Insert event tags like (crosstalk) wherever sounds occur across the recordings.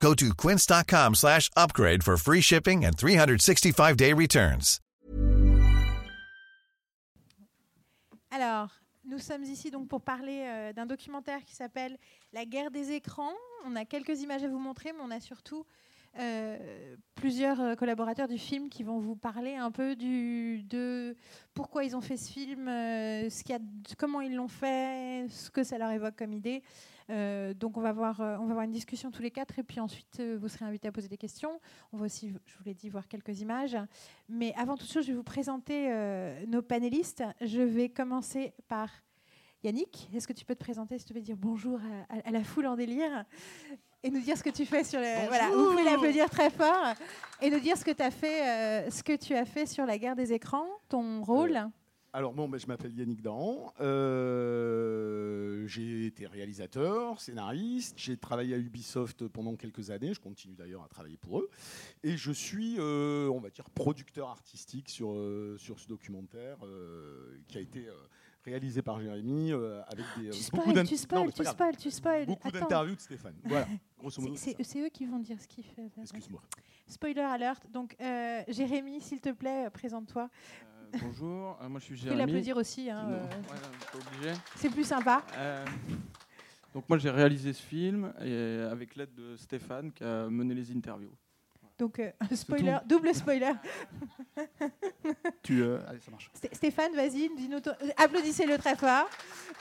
Go to quince.com slash upgrade for free shipping and 365-day returns. Alors, nous sommes ici donc pour parler euh, d'un documentaire qui s'appelle La guerre des écrans. On a quelques images à vous montrer, mais on a surtout euh, plusieurs euh, collaborateurs du film qui vont vous parler un peu du, de pourquoi ils ont fait ce film, y a, comment ils l'ont fait, ce que ça leur évoque comme idée. Euh, donc on va, voir, euh, on va avoir une discussion tous les quatre et puis ensuite euh, vous serez invités à poser des questions. On va aussi, je vous l'ai dit, voir quelques images. Mais avant toute chose, je vais vous présenter euh, nos panélistes. Je vais commencer par Yannick. Est-ce que tu peux te présenter, s'il te plaît, dire bonjour à, à- à la foule en délire et nous dire ce que tu fais sur le. Voilà, vous pouvez l'applaudir très fort et nous dire ce que tu as fait, euh, ce que tu as fait sur la guerre des écrans, ton rôle. Alors bon, ben, je m'appelle Yannick Dahan. Euh, j'ai été réalisateur, scénariste. J'ai travaillé à Ubisoft pendant quelques années. Je continue d'ailleurs à travailler pour eux. Et je suis, euh, on va dire, producteur artistique sur, euh, sur ce documentaire euh, qui a été euh, réalisé par Jérémy euh, avec des, euh, tu beaucoup spoil, d'in- tu Non, spoil, mais tu spoil, tu spoil. Beaucoup Attends. d'interviews de Stéphane. Voilà, (laughs) grosso modo. C'est c'est ça. c'est eux qui vont dire ce qu'ils font. Excuse-moi. Spoiler alert. Donc, euh, Jérémy, s'il te plaît, présente-toi. Euh, bonjour, euh, moi je suis Tu peux Jérémy. l'applaudir aussi. hein, euh, ouais, c'est plus sympa. Euh, donc moi j'ai réalisé ce film et avec l'aide de Stéphane qui a mené les interviews. Donc, euh, spoiler, double spoiler. (laughs) Tu, euh, allez, ça marche. Sté- Stéphane, vas-y, euh, applaudissez-le très fort.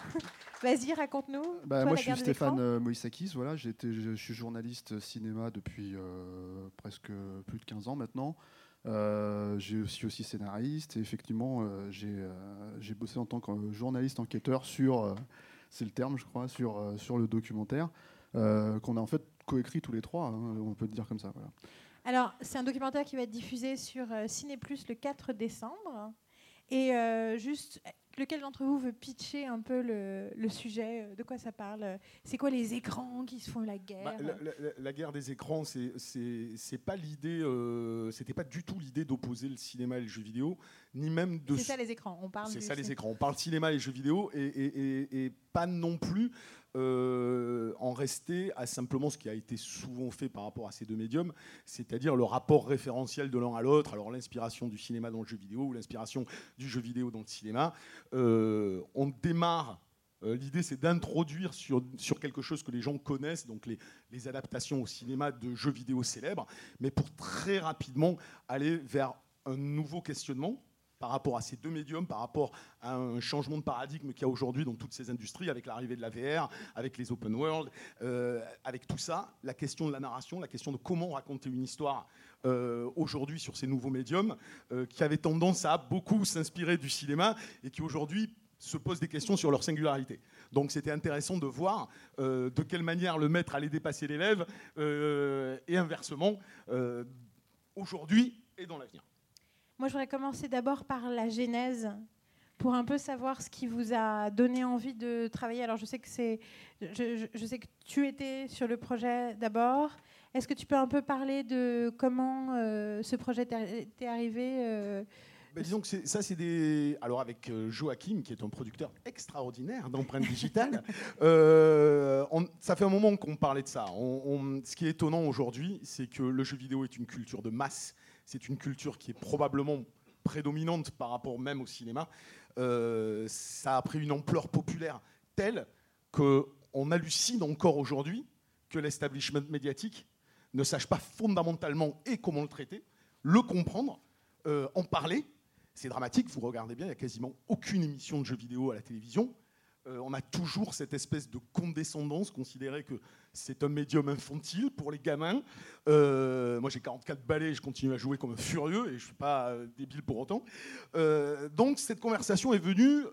(laughs) vas-y, raconte-nous. Bah, moi, je suis Stéphane euh, Moïsakis. Voilà, je, je suis journaliste cinéma depuis euh, presque plus de 15 ans maintenant. Euh, je suis aussi scénariste et effectivement, euh, j'ai euh, j'ai bossé en tant que journaliste enquêteur sur, euh, c'est le terme, je crois, sur, euh, sur le documentaire euh, qu'on a en fait coécrit tous les trois. hein, on peut dire comme ça. Voilà. Alors, c'est un documentaire qui va être diffusé sur euh, Ciné Plus le 4 décembre. Et euh, juste, lequel d'entre vous veut pitcher un peu le, le sujet euh, De quoi ça parle C'est quoi les écrans qui se font la guerre Bah, la, la- la guerre des écrans, c'est pas l'idée, euh, c'était pas du tout l'idée d'opposer le cinéma et le jeu vidéo, ni même de. C'est ça les écrans. On parle. C'est ça les écrans. On parle cinéma et jeux vidéo et, et- et- et pas non plus euh, en rester à simplement ce qui a été souvent fait par rapport à ces deux médiums, c'est-à-dire le rapport référentiel de l'un à l'autre. Alors l'inspiration du cinéma dans le jeu vidéo ou l'inspiration du jeu vidéo dans le cinéma. Euh, on démarre. euh, L'idée, c'est d'introduire sur, quelque chose que les gens connaissent, donc les adaptations au cinéma de jeux vidéo célèbres, mais pour très rapidement aller vers un nouveau questionnement par rapport à ces deux médiums, par rapport à un changement de paradigme qu'il y a aujourd'hui dans toutes ces industries, avec l'arrivée de la VR, avec les open world, euh, avec tout ça, la question de la narration, la question de comment raconter une histoire euh, aujourd'hui sur ces nouveaux médiums, euh, qui avaient tendance à beaucoup s'inspirer du cinéma et qui aujourd'hui se posent des questions sur leur singularité. Donc c'était intéressant de voir de quelle manière le maître allait dépasser l'élève et inversement aujourd'hui et dans l'avenir. Moi, je voudrais commencer d'abord par la genèse, pour un peu savoir ce qui vous a donné envie de travailler. Alors, je sais que c'est, je, sais que tu étais sur le projet d'abord. Est-ce que tu peux un peu parler de comment euh, ce projet t'est arrivé euh, Ben, disons que ça, c'est des. Alors, avec euh, Joachim, qui est un producteur extraordinaire d'empreintes digitales, (laughs) euh, on- ça fait un moment qu'on parlait de ça. On- on- ce qui est étonnant aujourd'hui, c'est que le jeu vidéo est une culture de masse. C'est une culture qui est probablement prédominante par rapport même au cinéma. Euh, ça a pris une ampleur populaire telle qu'on hallucine encore aujourd'hui que l'establishment médiatique ne sache pas fondamentalement et comment le traiter, le comprendre, euh, en parler. C'est dramatique, vous regardez bien, il n'y a quasiment aucune émission de jeux vidéo à la télévision. Euh, on a toujours cette espèce de condescendance, considérer que c'est un médium infantile pour les gamins. Euh, moi, j'ai 44 balais, je continue à jouer comme un furieux et je ne suis pas euh, débile pour autant. Euh, donc, cette conversation est venue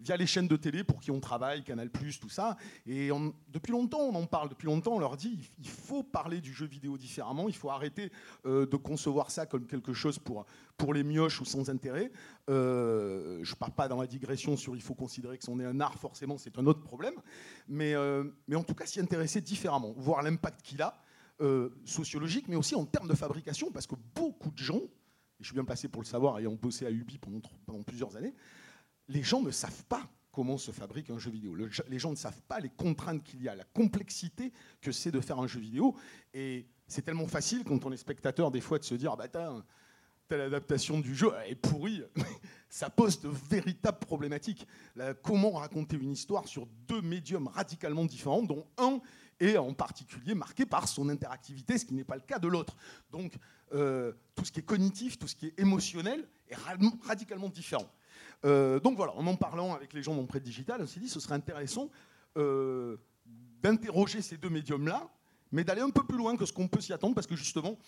via les chaînes de télé pour qui on travaille, Canal, tout ça. Et depuis longtemps, on en parle. Depuis longtemps, on leur dit il faut parler du jeu vidéo différemment. Il faut arrêter de concevoir ça comme quelque chose pour, pour les mioches ou sans intérêt. je ne pars pas dans la digression sur il faut considérer que c'en est un art, forcément, c'est un autre problème. Mais, mais en tout cas, s'y intéresser différemment, voir l'impact qu'il a. Euh, sociologique, mais aussi en termes de fabrication, parce que beaucoup de gens, et je suis bien placé pour le savoir, ayant bossé à Ubi pendant, pendant plusieurs années, les gens ne savent pas comment se fabrique un jeu vidéo. les gens ne savent pas les contraintes qu'il y a, la complexité que c'est de faire un jeu vidéo. Et c'est tellement facile quand on est spectateur des fois de se dire, ah bah telle adaptation du jeu est pourrie. (laughs) Ça pose de véritables problématiques. comment raconter une histoire sur deux médiums radicalement différents, dont un et en particulier marqué par son interactivité, ce qui n'est pas le cas de l'autre. Donc euh, tout ce qui est cognitif, tout ce qui est émotionnel est radicalement différent. Euh, donc voilà, en en parlant avec les gens Prêt Digital, on s'est dit ce serait intéressant euh, d'interroger ces deux médiums-là, mais d'aller un peu plus loin que ce qu'on peut s'y attendre, parce que justement,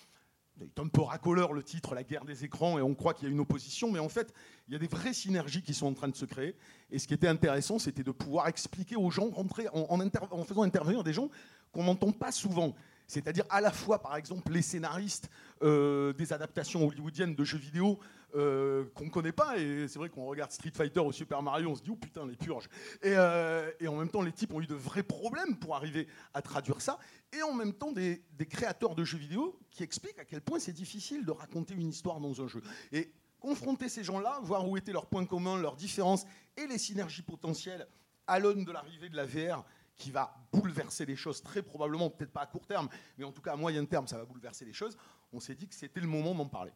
c'est un peu racoleur le titre, la guerre des écrans, et on croit qu'il y a une opposition, mais en fait, il y a des vraies synergies qui sont en train de se créer. Et ce qui était intéressant, c'était de pouvoir expliquer aux gens, en, faisant intervenir des gens qu'on n'entend pas souvent. C'est-à-dire à la fois, par exemple, les scénaristes euh, des adaptations hollywoodiennes de jeux vidéo euh, qu'on ne connaît pas. Et c'est vrai qu'on regarde Street Fighter ou Super Mario, on se dit, oh putain, les purges. Et, euh, et, en même temps, les types ont eu de vrais problèmes pour arriver à traduire ça. Et en même temps, des, des créateurs de jeux vidéo qui expliquent à quel point c'est difficile de raconter une histoire dans un jeu. Et confronter ces gens-là, voir où étaient leurs points communs, leurs différences et les synergies potentielles à l'aune de l'arrivée de la VR qui va bouleverser les choses très probablement, peut-être pas à court terme, mais en tout cas à moyen terme, ça va bouleverser les choses, on s'est dit que c'était le moment d'en parler.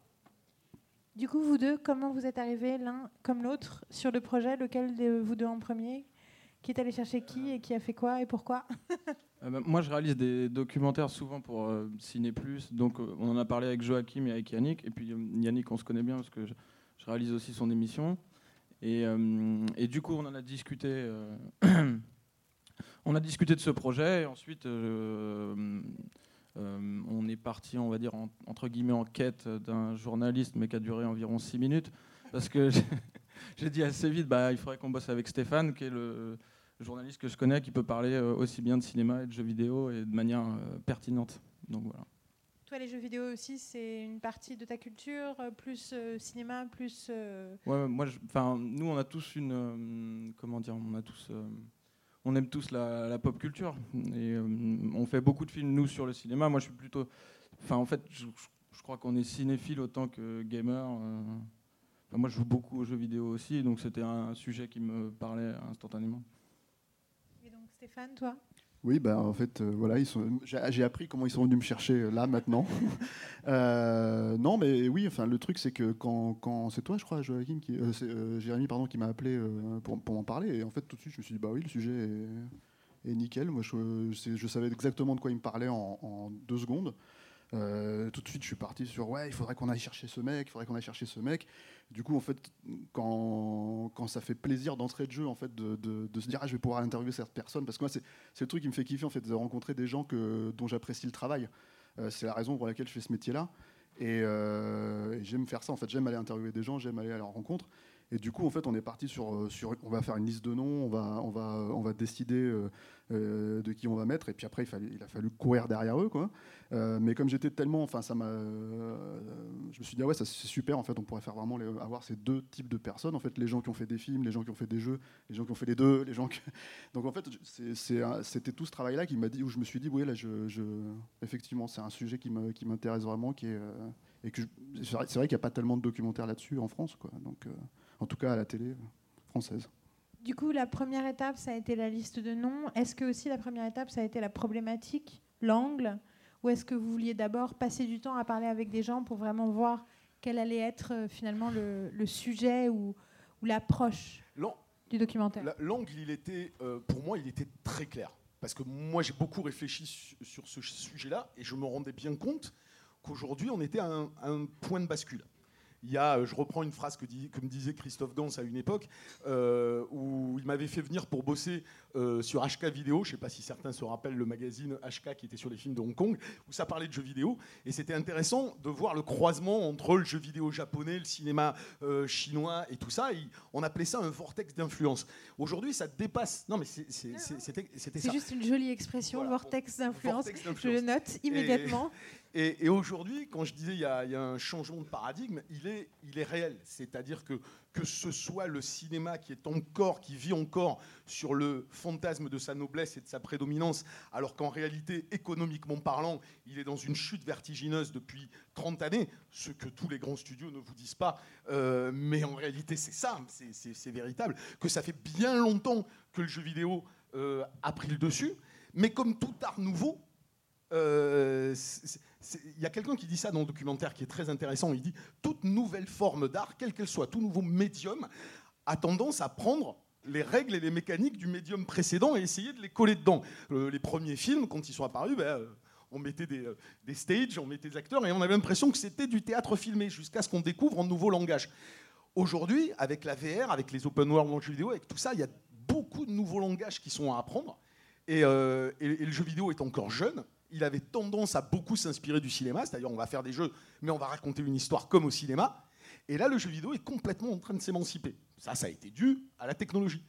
Du coup, vous deux, comment vous êtes arrivés l'un comme l'autre sur le projet Lequel de vous deux en premier Qui est allé chercher qui et qui a fait quoi et pourquoi? (laughs) Euh, bah, Moi, je réalise des documentaires souvent pour euh, Ciné Plus. Donc, euh, on en a parlé avec Joachim et avec Yannick. Et puis, Yannick, on se connaît bien parce que je, réalise aussi son émission. Et, et, du coup, on en a discuté (clears throat) on a discuté de ce projet et ensuite euh, euh, on est parti, on va dire, entre guillemets, en quête d'un journaliste, mais qui a duré environ six minutes. Parce que (laughs) j'ai dit assez vite, bah, il faudrait qu'on bosse avec Stéphane, qui est le journaliste que je connais, qui peut parler euh, aussi bien de cinéma et de jeux vidéo et de manière pertinente. Donc voilà. Toi, les jeux vidéo aussi, c'est une partie de ta culture, plus cinéma, plus. Ouais, moi, enfin, nous, on a tous une, comment dire, on a tous on aime tous la, pop culture et euh, on fait beaucoup de films nous sur le cinéma. Moi, je suis plutôt, enfin, en fait, je, crois qu'on est cinéphile autant que gamer. Euh. moi, je joue beaucoup aux jeux vidéo aussi, donc c'était un sujet qui me parlait instantanément. Et donc, Stéphane, toi? Oui, bah, en fait, euh, voilà, j'ai appris comment ils sont venus me chercher euh, là, maintenant. (laughs) Euh, non, mais oui, enfin, le truc, c'est que quand, c'est toi, je crois, Joachim, qui, Jérémy, pardon, qui m'a appelé pour, m'en parler, et en fait, tout de suite, je me suis dit, bah oui, le sujet est, nickel. Moi, je, savais exactement de quoi il me parlait en deux secondes. Tout de suite, je suis parti sur ouais, il faudrait qu'on aille chercher ce mec, il faudrait qu'on aille chercher ce mec. Du coup, en fait, quand, quand ça fait plaisir d'entrer de jeu, en fait, de, de, se dire ah, je vais pouvoir interviewer cette personne, parce que moi, c'est le truc qui me fait kiffer, en fait, de rencontrer des gens que, dont j'apprécie le travail. Euh, c'est la raison pour laquelle je fais ce métier-là. Et, euh, et j'aime faire ça, en fait, j'aime aller interviewer des gens, j'aime aller à leur rencontre. Et du coup, en fait, on est parti sur, euh, sur, on va faire une liste de noms, on va, on va, on va décider euh, euh, de qui on va mettre. Et puis après, il, a fallu courir derrière eux, mais comme j'étais tellement, enfin, ça m'a, je me suis dit ah ouais, c'est super. En fait, on pourrait faire vraiment avoir ces deux types de personnes. En fait, les gens qui ont fait des films, les gens qui ont fait des jeux, les gens qui ont fait les deux, les gens. (laughs) Donc en fait, c'était tout ce travail-là qui m'a dit où je me suis dit oui, là, je, je effectivement, c'est un sujet qui m'intéresse vraiment, qui est et que c'est vrai, qu'il n'y a pas tellement de documentaires là-dessus en France. Donc en tout cas à la télé française. Du coup, la première étape, ça a été la liste de noms. Est-ce que aussi la première étape, ça a été la problématique, l'angle Ou est-ce que vous vouliez d'abord passer du temps à parler avec des gens pour vraiment voir quel allait être euh, finalement le, sujet ou, l'approche du documentaire? L'angle, il était, euh, pour moi, il était très clair. Parce que moi, j'ai beaucoup réfléchi sur ce sujet-là et je me rendais bien compte qu'aujourd'hui, on était à un point de bascule. Il y a, je reprends une phrase que, dit, que me disait Christophe Gans à une époque, euh, où il m'avait fait venir pour bosser euh, sur HK Vidéo. Je ne sais pas si certains se rappellent le magazine HK qui était sur les films de Hong Kong, où ça parlait de jeux vidéo. Et c'était intéressant de voir le croisement entre le jeu vidéo japonais, le cinéma euh, chinois et tout ça. on appelait ça un vortex d'influence. Aujourd'hui, ça dépasse. Non, mais c'était ça. C'est juste une jolie expression, vortex d'influence. Je le note immédiatement. Et, aujourd'hui, quand je disais il y, a, un changement de paradigme, il est, il est réel. C'est-à-dire que que ce soit le cinéma qui est encore, qui vit encore sur le fantasme de sa noblesse et de sa prédominance, alors qu'en réalité, économiquement parlant, il est dans une chute vertigineuse depuis 30 années, ce que tous les grands studios ne vous disent pas, euh, mais en réalité c'est ça, c'est véritable, que ça fait bien longtemps que le jeu vidéo euh, a pris le dessus, mais comme tout art nouveau, il y a quelqu'un qui dit ça dans le documentaire qui est très intéressant. Il dit toute nouvelle forme d'art, quelle qu'elle soit, tout nouveau médium, a tendance à prendre les règles et les mécaniques du médium précédent et essayer de les coller dedans. Euh, les premiers films, quand ils sont apparus, ben, euh, on mettait des, stages, on mettait des acteurs et on avait l'impression que c'était du théâtre filmé jusqu'à ce qu'on découvre un nouveau langage. Aujourd'hui, avec la VR, avec les open world le jeu vidéo, avec tout ça, il y a beaucoup de nouveaux langages qui sont à apprendre. et le jeu vidéo est encore jeune il avait tendance à beaucoup s'inspirer du cinéma, c'est-à-dire on va faire des jeux, mais on va raconter une histoire comme au cinéma. Et là, le jeu vidéo est complètement en train de s'émanciper. Ça, ça a été dû à la technologie.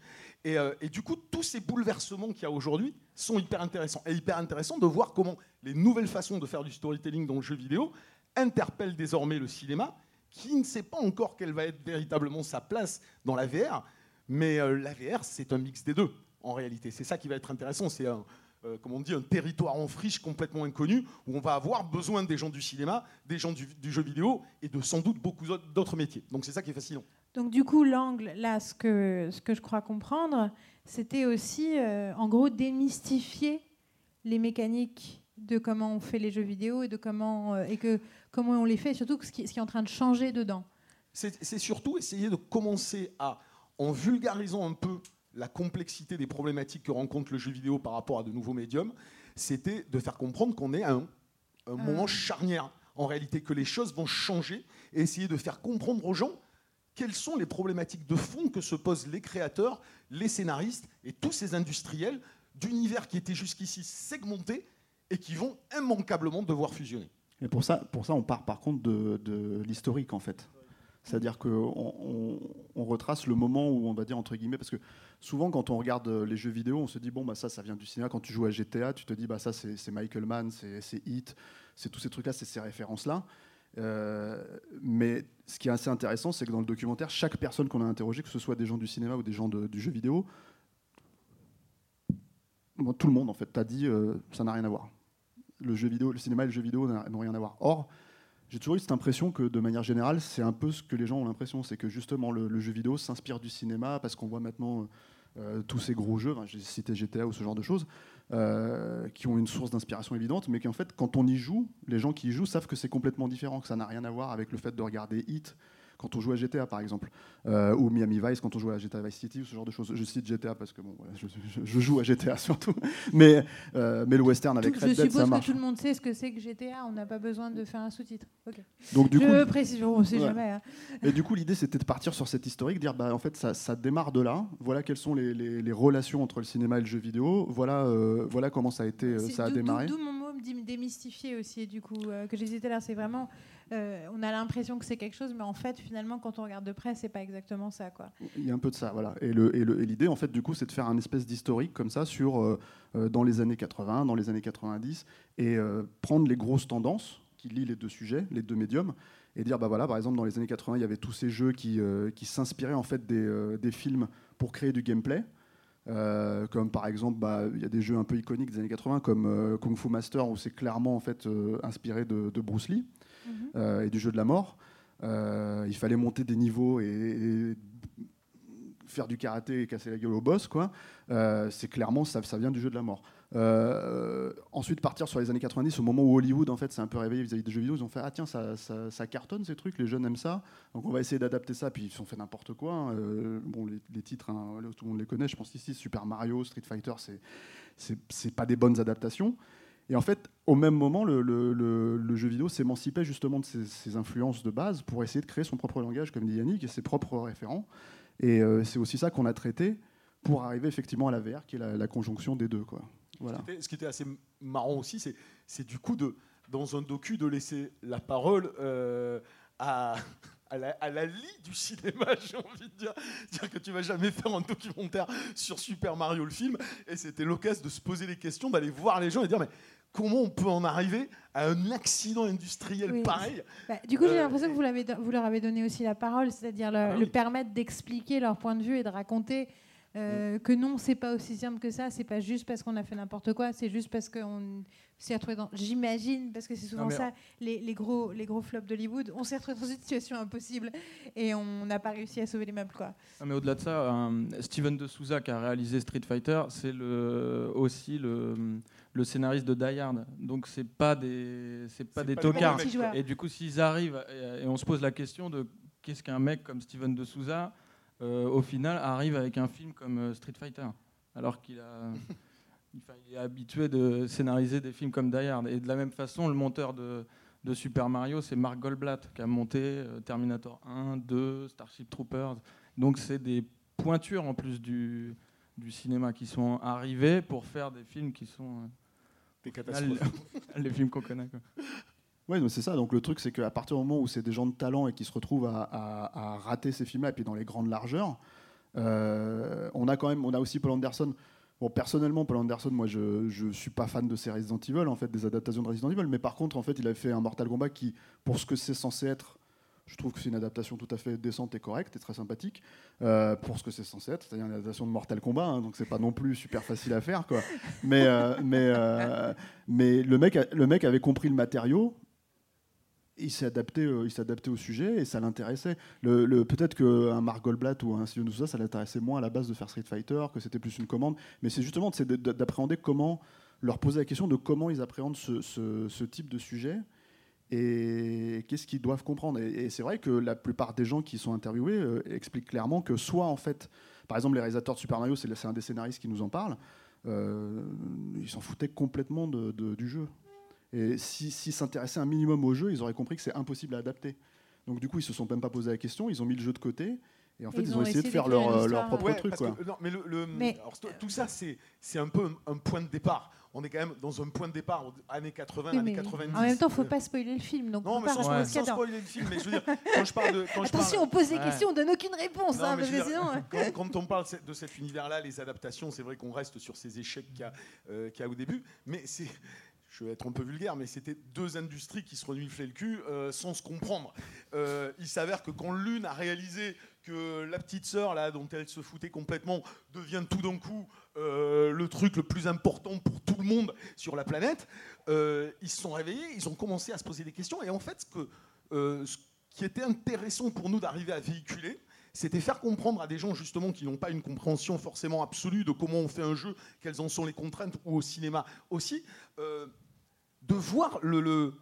Et, euh, du coup, tous ces bouleversements qu'il y a aujourd'hui sont hyper intéressants. Et hyper intéressant de voir comment les nouvelles façons de faire du storytelling dans le jeu vidéo interpellent désormais le cinéma, qui ne sait pas encore quelle va être véritablement sa place dans la VR. Mais euh, la VR, c'est un mix des deux, en réalité. C'est ça qui va être intéressant. C'est un, comme on dit, un territoire en friche complètement inconnu, où on va avoir besoin des gens du cinéma, des gens du, jeu vidéo et de sans doute beaucoup d'autres métiers. Donc c'est ça qui est fascinant. Donc du coup, l'angle, là, ce que, ce que je crois comprendre, c'était aussi, euh, en gros, démystifier les mécaniques de comment on fait les jeux vidéo et de comment, euh, et que, comment on les fait, et surtout ce qui, ce qui est en train de changer dedans. C'est surtout essayer de commencer à, en vulgarisant un peu la complexité des problématiques que rencontre le jeu vidéo par rapport à de nouveaux médiums, c'était de faire comprendre qu'on est à un, ah. moment charnière, en réalité, que les choses vont changer, et essayer de faire comprendre aux gens quelles sont les problématiques de fond que se posent les créateurs, les scénaristes et tous ces industriels d'univers qui étaient jusqu'ici segmentés et qui vont immanquablement devoir fusionner. Et pour ça, pour ça on part par contre de, de l'historique, en fait. C'est-à-dire qu'on on, retrace le moment où on va dire entre guillemets, parce que souvent quand on regarde les jeux vidéo, on se dit bon bah ça ça vient du cinéma. Quand tu joues à GTA, tu te dis bah ça c'est Michael Mann, c'est Hit, c'est tous ces trucs-là, c'est ces références-là. Euh, mais ce qui est assez intéressant, c'est que dans le documentaire, chaque personne qu'on a interrogée, que ce soit des gens du cinéma ou des gens du jeu vidéo, tout le monde en fait t'a dit euh, ça n'a rien à voir. Le jeu vidéo, le cinéma et le jeu vidéo n'ont rien à voir. Or j'ai toujours eu cette impression que, de manière générale, c'est un peu ce que les gens ont l'impression, c'est que justement le, jeu vidéo s'inspire du cinéma parce qu'on voit maintenant euh, tous ces gros jeux, j'ai cité GTA ou ce genre de choses, euh, qui ont une source d'inspiration évidente, mais qu'en fait, quand on y joue, les gens qui y jouent savent que c'est complètement différent, que ça n'a rien à voir avec le fait de regarder Hit quand on joue à GTA par exemple, euh, ou Miami Vice quand on joue à GTA Vice City, ou ce genre de choses. Je cite GTA parce que bon, je, joue à GTA (laughs) surtout, mais, euh, mais le western avec Red Dead, ça marche. Je suppose que tout le monde sait ce que c'est que GTA, on n'a pas besoin de faire un sous-titre. Donc, du je coup, précise, on sait jamais. Hein. Et du coup, l'idée c'était de partir sur cette historique, dire bah, en fait ça, ça démarre de là, voilà quelles sont les, les, relations entre le cinéma et le jeu vidéo, voilà, euh, voilà comment ça a, été, ça a démarré. D'où mon mot démystifier aussi, du coup, que j'hésitais là, c'est vraiment euh, on a l'impression que c'est quelque chose, mais en fait, finalement, quand on regarde de près, c'est pas exactement ça, quoi. Il y a un peu de ça, voilà. Et l'idée, en fait, du coup, c'est de faire un espèce d'historique comme ça sur euh, euh, dans les années 80, dans les années 90, et prendre les grosses tendances qui lient les deux sujets, les deux médiums, et dire, bah voilà, par exemple, dans les années 80, il y avait tous ces jeux qui, s'inspiraient en fait des, films pour créer du gameplay. comme par exemple, bah, il y a des jeux un peu iconiques des années 80 comme Kung Fu Master où c'est clairement en fait inspiré de Bruce Lee. Euh, et du jeu de la mort. Euh, il fallait monter des niveaux et, faire du karaté et casser la gueule au boss, quoi. Euh, c'est clairement ça, ça vient du jeu de la mort. ensuite, partir sur les années 90, au moment où Hollywood en fait s'est un peu réveillé vis-à-vis des jeux vidéo, ils ont fait ah tiens ça, ça, cartonne ces trucs, les jeunes aiment ça, donc on va essayer d'adapter ça. Puis ils ont fait n'importe quoi. Hein. bon, les, titres, hein, tout le monde les connaît. Je pense ici Super Mario, Street Fighter, c'est c'est pas des bonnes adaptations. Et en fait, au même moment, le, jeu vidéo s'émancipait justement de ses, influences de base pour essayer de créer son propre langage, comme dit Yannick, et ses propres référents. Et euh, c'est aussi ça qu'on a traité pour arriver effectivement à la VR, qui est la, conjonction des deux. Quoi. Voilà. Ce qui était- assez marrant aussi, c'est, du coup de, dans un docu de laisser la parole euh, à, la, à lie du cinéma, (laughs) j'ai envie de dire. C'est-à-dire que tu vas jamais faire un documentaire sur Super Mario le film, et c'était l'occasion de se poser les questions, d'aller voir les gens et dire mais comment on peut en arriver à un accident industriel Oui. pareil Bah, du coup, j'ai Euh, l'impression que vous, l'avez do- vous leur avez donné aussi la parole, c'est-à-dire le, Ah le oui. permettre d'expliquer leur point de vue et de raconter euh, que non, c'est pas aussi simple que ça, c'est pas juste parce qu'on a fait n'importe quoi, c'est juste parce qu'on s'est retrouvé dans. J'imagine, parce que c'est souvent Non, ça, les, les gros, les gros flops d'Hollywood, on s'est retrouvé dans une situation impossible et on n'a pas réussi à sauver les meubles, quoi. Ah, mais au-delà de ça, un- Steven de Souza qui a réalisé Street Fighter, c'est le, aussi le, le scénariste de Die Hard. Donc c'est pas des c'est pas C'est des pas tocards. Et du coup, s'ils arrivent et, et on se pose la question de qu'est-ce qu'un mec comme Steven de Souza euh, au final arrive avec un film comme euh, Street Fighter, alors qu'il a (laughs) enfin, il est habitué de scénariser des films comme Die Hard. Et de la même façon, le monteur de de Super Mario, c'est Mark Goldblatt qui a monté euh, Terminator 1, 2, Starship Troopers. Donc c'est des pointures en plus du, du cinéma qui sont arrivées pour faire des films qui sont Des euh, catastrophes. (laughs) les films qu'on connaît. quoi. Oui, c'est ça. Donc le truc, c'est qu'à partir du moment où c'est des gens de talent et qui se retrouvent à, à- à rater ces films-là, et puis dans les grandes largeurs, euh, on a quand même, on a aussi Paul Anderson. Bon, personnellement, Paul Anderson, moi, je, je suis pas fan de ces Resident Evil, en fait, des adaptations de Resident Evil. Mais par contre, en fait, il a fait un Mortal Kombat qui, pour ce que c'est censé être, je trouve que c'est une adaptation tout à fait décente et correcte et très sympathique euh, pour ce que c'est censé être, c'est-à-dire une adaptation de Mortal Kombat, hein, donc c'est pas non plus super facile à faire, quoi. Mais, euh, mais, euh, mais le mec, le mec avait compris le matériau, il s'est adapté, euh, il s'est adapté au sujet et ça l'intéressait. Peut-être qu'un Mark Goldblatt ou un Steven Souza, ça l'intéressait moins à la base de faire Street Fighter, que c'était plus une commande. Mais c'est justement c'est de- de- d'appréhender comment, leur poser la question de comment ils appréhendent ce, type de sujet et qu'est-ce qu'ils doivent comprendre. Et, c'est vrai que la plupart des gens qui sont interviewés euh, expliquent clairement que soit en fait, par exemple les réalisateurs de Super Mario, c'est un des scénaristes qui nous en parle, euh, ils s'en foutaient complètement du jeu. Et si- s'ils s'intéressaient un minimum au jeu, ils auraient compris que c'est impossible à adapter. Donc du coup, ils se sont même pas posé la question, ils ont mis le jeu de côté, et en fait, ils ils, ont, ont essayé de faire leur, euh, leur propre Ouais, truc. parce Quoi. que- non, mais le- le- Mais- alors, tout- ça, c'est un peu un, un point de départ. On est quand même dans un point de départ, années 80, Oui, années mais 90. en même temps, faut pas spoiler le film, donc Non, on mais sans, a sans spoiler le film, mais je veux dire, quand je parle de. Quand je Attention, parle- on pose des Ouais. questions, on donne aucune réponse, Non, hein, parce dire, sinon. euh, quand, quand on parle de cet univers-là, les adaptations, c'est vrai qu'on reste sur ces échecs qu'il y, a, euh, qu'il y a au début, mais c'est. Je vais être un peu vulgaire, mais c'était deux industries qui se reniflaient le cul euh, sans se comprendre. Euh, il s'avère que quand l'une a réalisé que la petite sœur, là, dont elle se foutait complètement, devient tout d'un coup euh, le truc le plus important pour tout le monde sur la planète, ils se sont réveillés, ils ont commencé à se poser des questions. Et en fait, ce, qui était intéressant pour nous d'arriver à véhiculer, c'était faire comprendre à des gens justement qui n'ont pas une compréhension forcément absolue de comment on fait un jeu, quelles en sont les contraintes, ou au cinéma aussi, de voir le,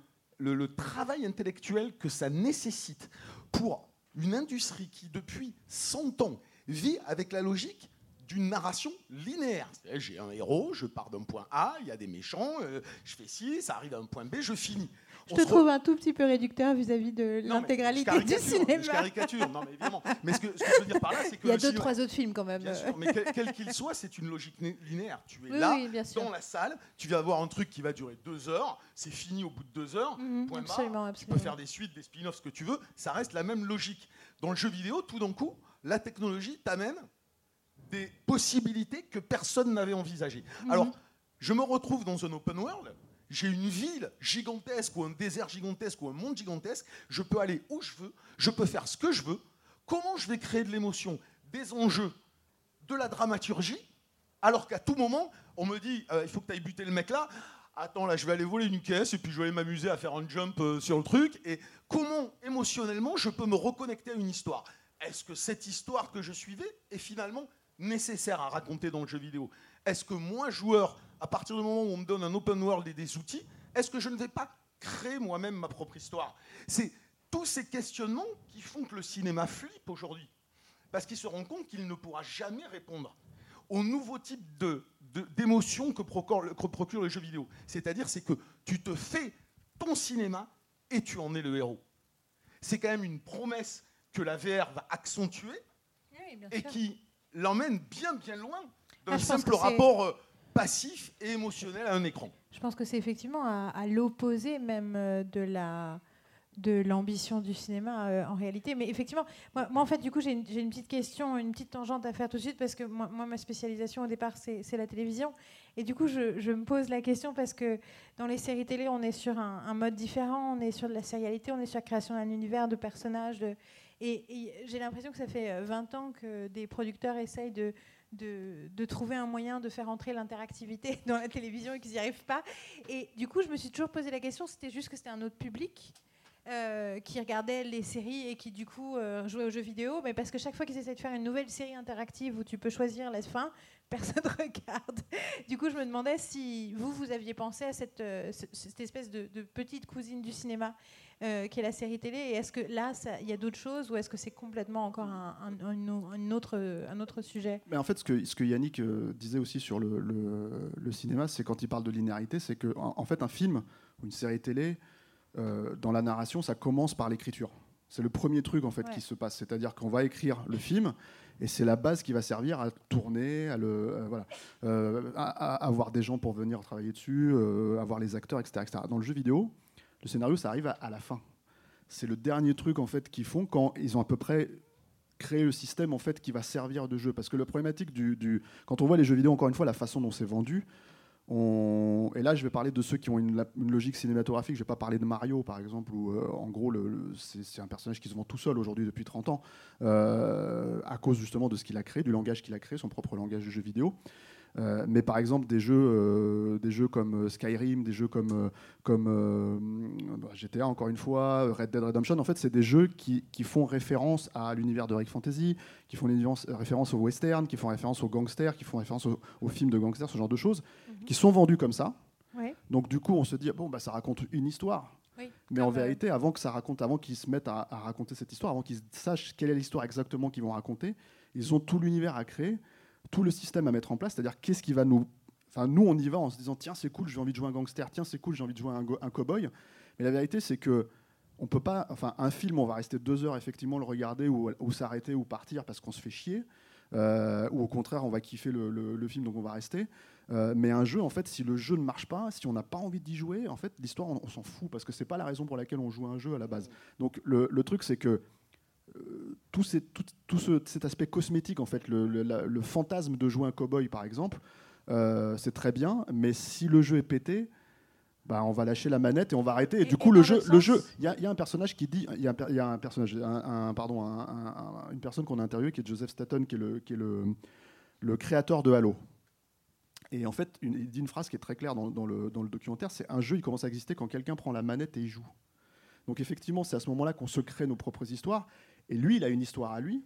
travail intellectuel que ça nécessite pour une industrie qui, depuis 100 ans, vit avec la logique d'une narration linéaire. J'ai un héros, je pars d'un point A, il y a des méchants, euh, je fais ci, ça arrive à un point B, je finis. Je On te re- trouve un tout petit peu réducteur vis-à-vis de l'intégralité du caricature, Je cinéma. caricature, non mais évidemment. (laughs) Mais ce que, ce que je veux dire par là, c'est que Il y a deux, cinéma- trois autres films quand même. Bien sûr, mais quel qu'il soit, c'est une logique né- linéaire. Tu es Oui, là, oui, bien sûr. dans la salle, tu vas avoir un truc qui va durer deux heures, c'est fini au bout de deux heures, Mhm, point barre. absolument, Tu absolument. peux faire des suites, des spin-offs, ce que tu veux, ça reste la même logique. Dans le jeu vidéo, tout d'un coup, la technologie t'amène des possibilités que personne n'avait envisagées. Mhm. Alors, je me retrouve dans un open world, j'ai une ville gigantesque ou un désert gigantesque ou un monde gigantesque, je peux aller où je veux, je peux faire ce que je veux. Comment je vais créer de l'émotion, des enjeux, de la dramaturgie, alors qu'à tout moment, on me dit, euh, il faut que tu ailles buter le mec là, attends là, je vais aller voler une caisse et puis je vais aller m'amuser à faire un jump euh, sur le truc, et comment émotionnellement je peux me reconnecter à une histoire? Est-ce que cette histoire que je suivais est finalement nécessaire à raconter dans le jeu vidéo? Est-ce que moi, joueur, à partir du moment où on me donne un open world et des outils, est-ce que je ne vais pas créer moi-même ma propre histoire? C'est tous ces questionnements qui font que le cinéma flippe aujourd'hui. Parce qu'il se rend compte qu'il ne pourra jamais répondre au nouveau type de, d'émotion que procure, que procure le jeu vidéo. C'est-à-dire, c'est que tu te fais ton cinéma et tu en es le héros. C'est quand même une promesse que la VR va accentuer et qui l'emmène bien bien loin d'un ah, simple rapport euh, passif et émotionnel à un écran. Je pense que c'est effectivement à l'opposé même euh, de la de l'ambition du cinéma euh, en réalité. Mais effectivement, moi, en fait, du coup, j'ai une, petite question, une petite tangente à faire tout de suite parce que moi, ma spécialisation au départ, c'est la télévision. Et du coup, je, me pose la question parce que dans les séries télé, on est sur un, mode différent, on est sur de la sérialité, on est sur la création d'un univers, de personnages. Et, j'ai l'impression que ça fait 20 euh, ans que des producteurs essayent de, de, trouver un moyen de faire entrer l'interactivité (laughs) dans la télévision et qu'ils n'y arrivent pas. Et du coup, je me suis toujours posé la question, c'était juste que c'était un autre public. Euh, qui regardaient les séries et qui du coup euh, jouaient aux jeux vidéo, mais parce que chaque fois qu'ils essaient de faire une nouvelle série interactive où tu peux choisir la fin, (laughs) personne ne regarde. Du coup, je me demandais si vous, vous aviez pensé à cette, euh, espèce de, petite cousine du cinéma qui est la série télé, et est-ce que là, il y a d'autres choses, ou est-ce que c'est complètement encore un, autre, sujet? Mais En fait, ce que, Yannick disait aussi sur le, le, cinéma, c'est quand il parle de linéarité, c'est qu'en en fait, un film ou une série télé, euh, dans la narration, ça commence par l'écriture. C'est le premier truc en fait qui se passe, c'est-à-dire qu'on va écrire le film et c'est la base qui va servir à tourner, à le euh, voilà, euh, à, avoir des gens pour venir travailler dessus, avoir les acteurs, etc., Dans le jeu vidéo, le scénario ça arrive à, la fin. C'est le dernier truc en fait qu'ils font quand ils ont à peu près créé le système en fait qui va servir de jeu. Parce que la problématique du, du, quand on voit les jeux vidéo, encore une fois, la façon dont c'est vendu, et là, je vais parler de ceux qui ont une, logique cinématographique. Je ne vais pas parler de Mario, par exemple, où euh, en gros, c'est un personnage qui se vend tout seul aujourd'hui depuis 30 ans, euh, à cause justement de ce qu'il a créé, du langage qu'il a créé, son propre langage de jeu vidéo. Euh, mais par exemple, des jeux, euh, des jeux comme euh, Skyrim, des jeux comme, comme bah, GTA, encore une fois, Red Dead Redemption, en fait, c'est des jeux qui, qui, font référence à l'univers de Rick Fantasy, qui font référence au western, qui font référence aux gangsters, qui font référence aux, films de gangsters, ce genre de choses, mhm. qui sont vendus comme ça. Donc du coup, on se dit, bon, bah, ça raconte une histoire. Mais en vérité, avant que ça raconte, avant qu'ils se mettent à, à, raconter cette histoire, avant qu'ils sachent quelle est l'histoire exactement qu'ils vont raconter, ils ont tout l'univers à créer tout le système à mettre en place, c'est-à-dire qu'est-ce qui va nous... Enfin, nous, on y va en se disant, tiens, c'est cool, j'ai envie de jouer un gangster, tiens, c'est cool, j'ai envie de jouer un, un cow-boy. Mais la vérité, c'est que on peut pas... Enfin, un film, on va rester deux heures, effectivement, le regarder ou, s'arrêter ou partir parce qu'on se fait chier. Euh, ou au contraire, on va kiffer le, film, donc on va rester. Euh, mais un jeu, en fait, si le jeu ne marche pas, si on n'a pas envie d'y jouer, en fait, l'histoire, on, s'en fout parce que c'est pas la raison pour laquelle on joue un jeu à la base. Donc le, le truc, c'est que tout, cet aspect cosmétique, en fait, le, fantasme de jouer un cowboy, par exemple, euh, c'est très bien, mais si le jeu est pété, bah, on va lâcher la manette et on va arrêter. Et, du coup, le jeu, le jeu, il y, a un personnage qui dit, il y, a un personnage, un, pardon, une personne qu'on a interviewé qui est Joseph Staton, qui est le, qui est le, créateur de Halo. Et en fait, il dit une phrase qui est très claire dans, dans, le, dans le documentaire, c'est un jeu, il commence à exister quand quelqu'un prend la manette et il joue. Donc effectivement, c'est à ce moment-là qu'on se crée nos propres histoires. Et lui, il a une histoire à lui.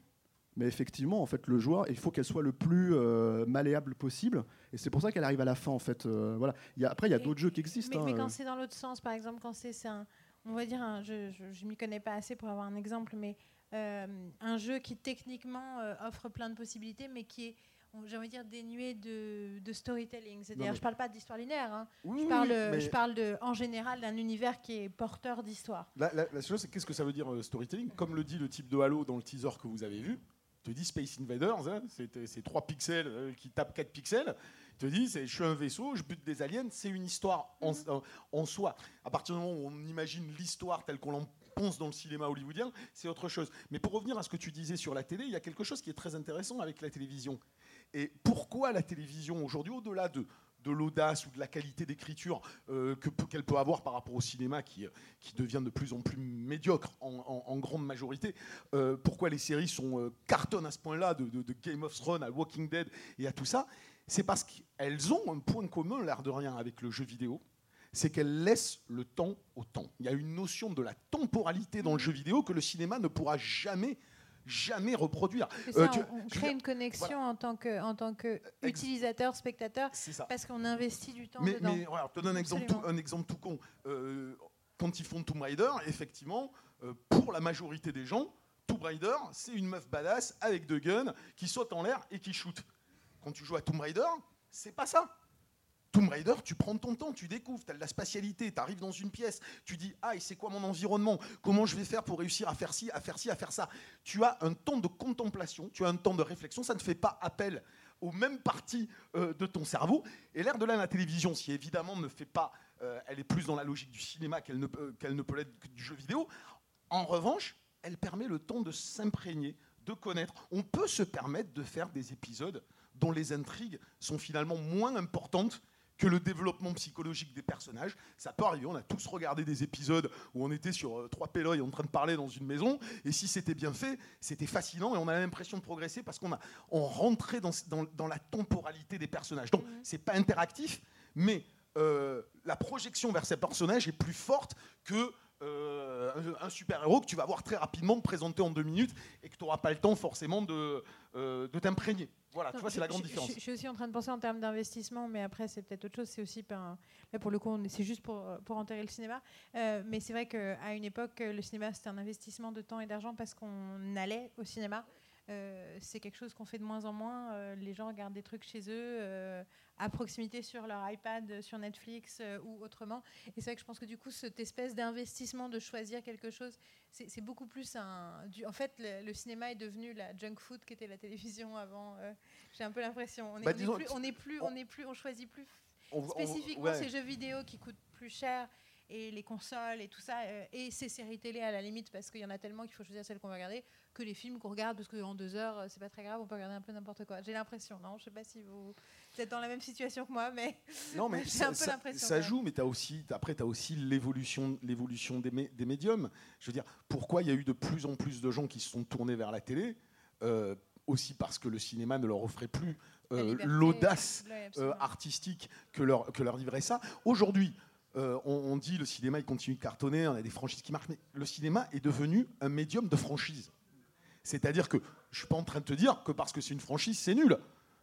Mais effectivement, en fait, le joueur, il faut qu'elle soit le plus euh, malléable possible. Et c'est pour ça qu'elle arrive à la fin, en fait. Euh, voilà. Il y a, après, il y a d'autres jeux qui existent. Mais, hein, quand euh. c'est dans l'autre sens, par exemple, quand c'est un, on va dire, un, je ne m'y connais pas assez pour avoir un exemple, mais un jeu qui techniquement offre plein de possibilités, mais qui est j'ai envie de dire, dénué de, de storytelling. C'est-à-dire, je ne parle pas d'histoire linéaire. Hein. je, parle, je parle de, en général d'un univers qui est porteur d'histoire. La, la, chose, c'est qu'est-ce que ça veut dire euh, storytelling? Comme le dit le type de Halo dans le teaser que vous avez vu, te dit Space Invaders, hein, c'est 3 pixels euh, qui tapent 4 pixels. te dit, je suis un vaisseau, je bute des aliens, c'est une histoire en, mhm. en, soi. À partir du moment où on imagine l'histoire telle qu'on l'en pense dans le cinéma hollywoodien, c'est autre chose. Mais pour revenir à ce que tu disais sur la télé, il y a quelque chose qui est très intéressant avec la télévision. Et pourquoi la télévision aujourd'hui, au-delà de, de l'audace ou de la qualité d'écriture euh, qu'elle peut avoir par rapport au cinéma qui, qui devient de plus en plus médiocre en, grande majorité. Euh, pourquoi les séries sont euh, cartonnent à ce point-là, de, Game of Thrones à Walking Dead et à tout ça? C'est parce qu'elles ont un point commun, l'air de rien, avec le jeu vidéo. C'est qu'elles laissent le temps au temps. Il y a une notion de la temporalité dans le jeu vidéo que le cinéma ne pourra jamais jamais reproduire. Euh, on, crée une connexion en tant que, en tant que utilisateur, spectateur, parce qu'on investit du temps mais, dedans. Mais voilà, je te donne un exemple, tout, un exemple tout con. Euh, quand ils font Tomb Raider, effectivement, euh, pour la majorité des gens, Tomb Raider, c'est une meuf badass avec deux guns qui saute en l'air et qui shoot. quand tu joues à Tomb Raider, c'est pas ça. Tomb Raider, tu prends ton temps, tu découvres, tu as de la spatialité, tu arrives dans une pièce, tu dis Ah, et c'est quoi mon environnement? Comment je vais faire pour réussir à faire ci, à faire ci, à faire ça? Tu as un temps de contemplation, tu as un temps de réflexion, ça ne fait pas appel aux mêmes parties euh, de ton cerveau. Et l'air de là, la télévision, si évidemment ne fait pas, euh, elle est plus dans la logique du cinéma qu'elle ne, peut- qu'elle ne peut l'être du jeu vidéo. En revanche, elle permet le temps de s'imprégner, de connaître. On peut se permettre de faire des épisodes dont les intrigues sont finalement moins importantes que le développement psychologique des personnages. Ça peut arriver, on a tous regardé des épisodes où on était sur euh, trois péloilles en train de parler dans une maison, et si c'était bien fait, c'était fascinant, et on a l'impression de progresser parce qu'on a on rentrait dans, dans- dans la temporalité des personnages. Donc, c'est pas interactif, mais euh, la projection vers ces personnages est plus forte que euh, un, un super-héros que tu vas voir très rapidement présenté en deux minutes et que tu n'auras pas le temps forcément de, euh, de t'imprégner. Voilà, tu vois, c'est la grande je- différence. Je, je suis aussi en train de penser en termes d'investissement, mais après, c'est peut-être autre chose. C'est aussi, là, pour le coup, c'est juste pour, pour enterrer le cinéma. Euh, mais c'est vrai qu'à une époque, le cinéma, c'était un investissement de temps et d'argent parce qu'on allait au cinéma. Euh, c'est quelque chose qu'on fait de moins en moins. Euh, les gens regardent des trucs chez eux, euh, à proximité sur leur iPad, sur Netflix ou autrement. Et c'est vrai que je pense que du coup, cette espèce d'investissement de choisir quelque chose, c'est beaucoup plus un. du- en fait, le, le cinéma est devenu la junk food qui était la télévision avant. J'ai un peu l'impression. On est, Bah, on est plus, on est plus, on- on est plus, on choisit plus On- on- spécifiquement ouais. ces jeux vidéo qui coûtent plus cher et les consoles et tout ça euh, et ces séries télé à la limite parce qu'il y en a tellement qu'il faut choisir celle qu'on va regarder que les films qu'on regarde parce qu'en deux heures euh, c'est pas très grave on peut regarder un peu n'importe quoi j'ai l'impression non? Je sais pas si vous êtes dans la même situation que moi mais Non, (laughs) mais ça, un peu ça- joue, mais as aussi, après, tu as aussi l'évolution, l'évolution des, mé- des médiums. Je veux dire, pourquoi il y a eu de plus en plus de gens qui se sont tournés vers la télé? Euh, Aussi parce que le cinéma ne leur offrait plus euh, l'audace euh, artistique que leur, que leur livrait ça. Aujourd'hui, euh, on, on dit le cinéma il continue de cartonner, on a des franchises qui marchent, mais le cinéma est devenu un médium de franchise. C'est-à-dire que je suis pas en train de te dire que parce que c'est une franchise, c'est nul.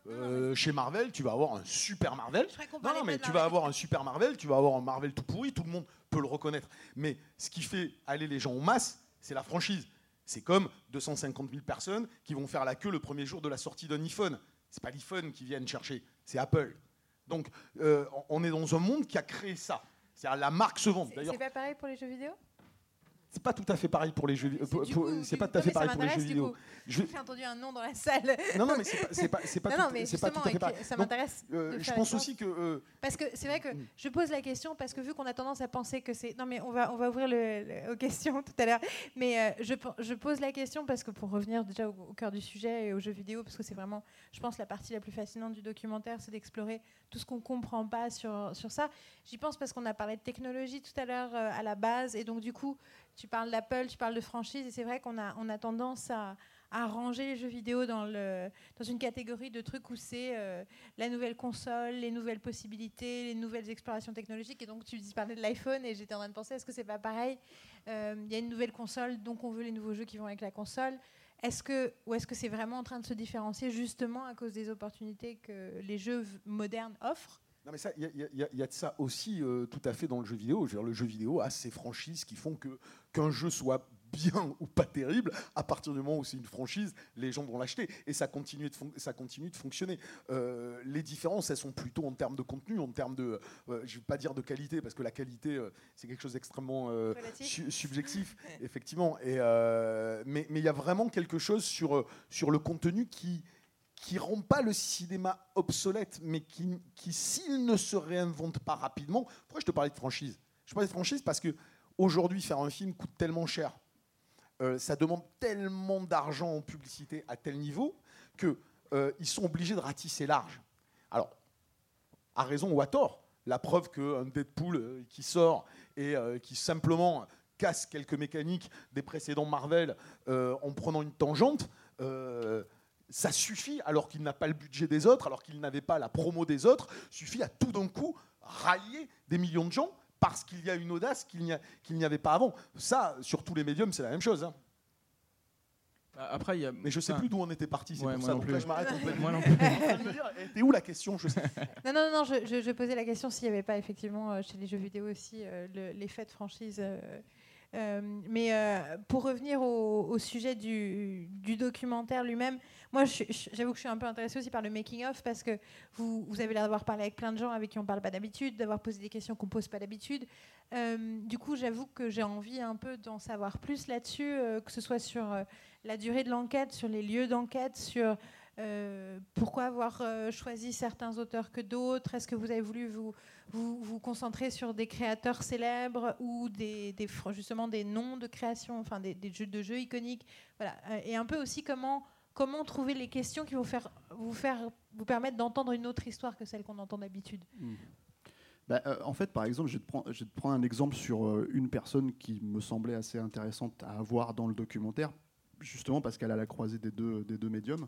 Euh, chez Marvel, tu vas avoir un super Marvel. Non, non, mais tu vas avoir un super Marvel, tu vas avoir un Marvel tout pourri, tout le monde peut le reconnaître. Mais ce qui fait aller les gens en masse, c'est la franchise. C'est comme 250 000 personnes qui vont faire la queue le premier jour de la sortie d'un iPhone. C'est pas l'iPhone qui viennent chercher, c'est Apple. Donc, euh, on est dans un monde qui a créé ça. C'est-à-dire la marque se vend. C'est- pas pareil pour les jeux vidéo? C'est pas tout à fait pareil pour les jeux vidéo. C'est du- pas tout à fait pareil pour les m'intéresse, jeux du vidéo. j'ai entendu un nom dans la salle Non, non, mais c'est pas, c'est pas, pas, (laughs) non, tout, mais pas tout à fait pareil. ça m'intéresse euh, je pense aussi que euh, Parce que c'est vrai que Mm. je pose la question parce que vu qu'on a tendance à penser que c'est non mais on va on va ouvrir le, le- aux questions (laughs) tout à l'heure mais euh, je, je pose la question parce que pour revenir déjà au, au cœur du sujet et aux jeux vidéo parce que c'est vraiment je pense la partie la plus fascinante du documentaire c'est d'explorer tout ce qu'on comprend pas sur sur ça j'y pense parce qu'on a parlé de technologie tout à l'heure euh, à la base et donc du coup tu parles d'Apple tu parles de franchise et c'est vrai qu'on a on a tendance à à ranger les jeux vidéo dans, le, dans une catégorie de trucs où c'est euh, la nouvelle console, les nouvelles possibilités, les nouvelles explorations technologiques. Et donc, tu parlais de l'iPhone et j'étais en train de penser, est-ce que c'est pas pareil Euh, Il y a une nouvelle console, donc on veut les nouveaux jeux qui vont avec la console. Est-ce que, ou est-ce que c'est vraiment en train de se différencier justement à cause des opportunités que les jeux modernes offrent? Non, mais ça, il y, a- y y de ça aussi euh, tout à fait dans le jeu vidéo. Je veux dire, le jeu vidéo a ses franchises qui font que qu'un jeu soit bien (laughs) ou pas terrible, à partir du moment où c'est une franchise, les gens vont l'acheter et ça continue de, fon- ça continue de fonctionner. Euh, les différences, elles sont plutôt en termes de contenu, en termes de, euh, je ne vais pas dire de qualité, parce que la qualité, euh, c'est quelque chose d'extrêmement su- subjectif, (laughs) effectivement. Et, mais mais il y a vraiment quelque chose sur, sur le contenu qui qui rend pas le cinéma obsolète, mais qui, qui s'il ne se réinvente pas rapidement. Pourquoi je te parlais de franchise? Je parlais de franchise parce que aujourd'hui faire un film coûte tellement cher, euh, ça demande tellement d'argent en publicité à tel niveau que euh, ils sont obligés de ratisser large. Alors, à raison ou à tort, la preuve qu'un Deadpool euh, qui sort et qui simplement casse quelques mécaniques des précédents Marvel en prenant une tangente, ça suffit, alors qu'il n'a pas le budget des autres, alors qu'il n'avait pas la promo des autres, suffit à tout d'un coup rallier des millions de gens parce qu'il y a une audace qu'il n'y avait pas avant. Ça, sur tous les médiums, c'est la même chose. hein. Bah, Après, y a. Mais je sais enfin, plus d'où on était parti, c'est Ouais, pour moi ça. non Donc plus. là, je m'arrête (laughs) complètement. Moi non plus. (laughs) Et T'es où la question je sais. Non, non, non, je, je- je posais la question s'il n'y avait pas effectivement euh, chez les jeux vidéo aussi euh, le- l'effet de franchise. euh, Euh, mais euh, pour revenir au, au sujet du, du documentaire lui-même, moi, j'avoue que je suis un peu intéressée aussi par le making-of parce que vous, avez l'air d'avoir parlé avec plein de gens avec qui on parle pas d'habitude, d'avoir posé des questions qu'on pose pas d'habitude. Euh, du coup, j'avoue que j'ai envie un peu d'en savoir plus là-dessus, euh, que ce soit sur euh, la durée de l'enquête, sur les lieux d'enquête, sur pourquoi avoir choisi certains auteurs que d'autres Est-ce que vous avez voulu vous, vous, vous concentrer sur des créateurs célèbres ou des, justement des noms de création, enfin des, jeux de jeux iconiques? Voilà. Et un peu aussi comment, comment trouver les questions qui vont vous, faire, vous permettre d'entendre une autre histoire que celle qu'on entend d'habitude? Bah, euh, en fait, par exemple, je vais, te prendre, je te prendre un exemple sur euh, une personne qui me semblait assez intéressante à avoir dans le documentaire, justement parce qu'elle a la croisée des deux, des deux médiums.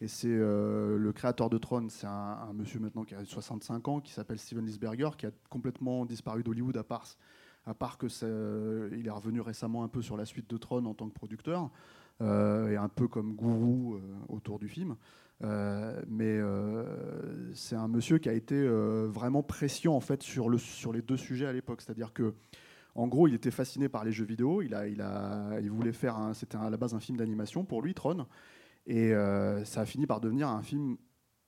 Et c'est euh, le créateur de Tron, c'est un, monsieur maintenant qui a 65 ans, qui s'appelle Steven Lisberger, qui a complètement disparu d'Hollywood à part, à part que il est revenu récemment un peu sur la suite de Tron en tant que producteur, et un peu comme gourou euh, autour du film. Euh, mais euh, c'est un monsieur qui a été euh, vraiment prescient en fait sur, le, sur les deux sujets à l'époque. C'est-à-dire que, en gros, il était fasciné par les jeux vidéo. Il, a, il, a, il voulait faire, c'était à la base un film d'animation pour lui, Tron, et euh, ça a fini par devenir un film.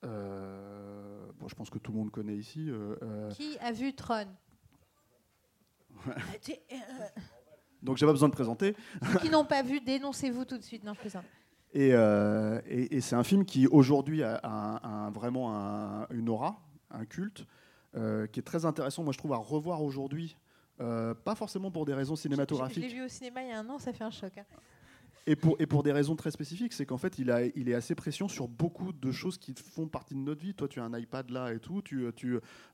euh, bon, je pense que tout le monde connaît ici. euh, euh, Qui a vu Tron? Ah, euh, donc, j'ai pas besoin de présenter. Ceux qui n'ont pas vu, dénoncez-vous tout de suite. Non, je plaisante. Et, euh, et- et c'est un film qui aujourd'hui a, a un- un- vraiment un- une aura, un culte, euh, qui est très intéressant, moi je trouve, à revoir aujourd'hui. euh, pas forcément pour des raisons Je, je l'ai cinématographiques vu au cinéma il y a un an, ça fait un choc. hein. Et pour, des raisons très spécifiques. C'est qu'en fait, il, est assez pression sur beaucoup de choses qui font partie de notre vie. Toi, tu as un iPad là et tout. Tu,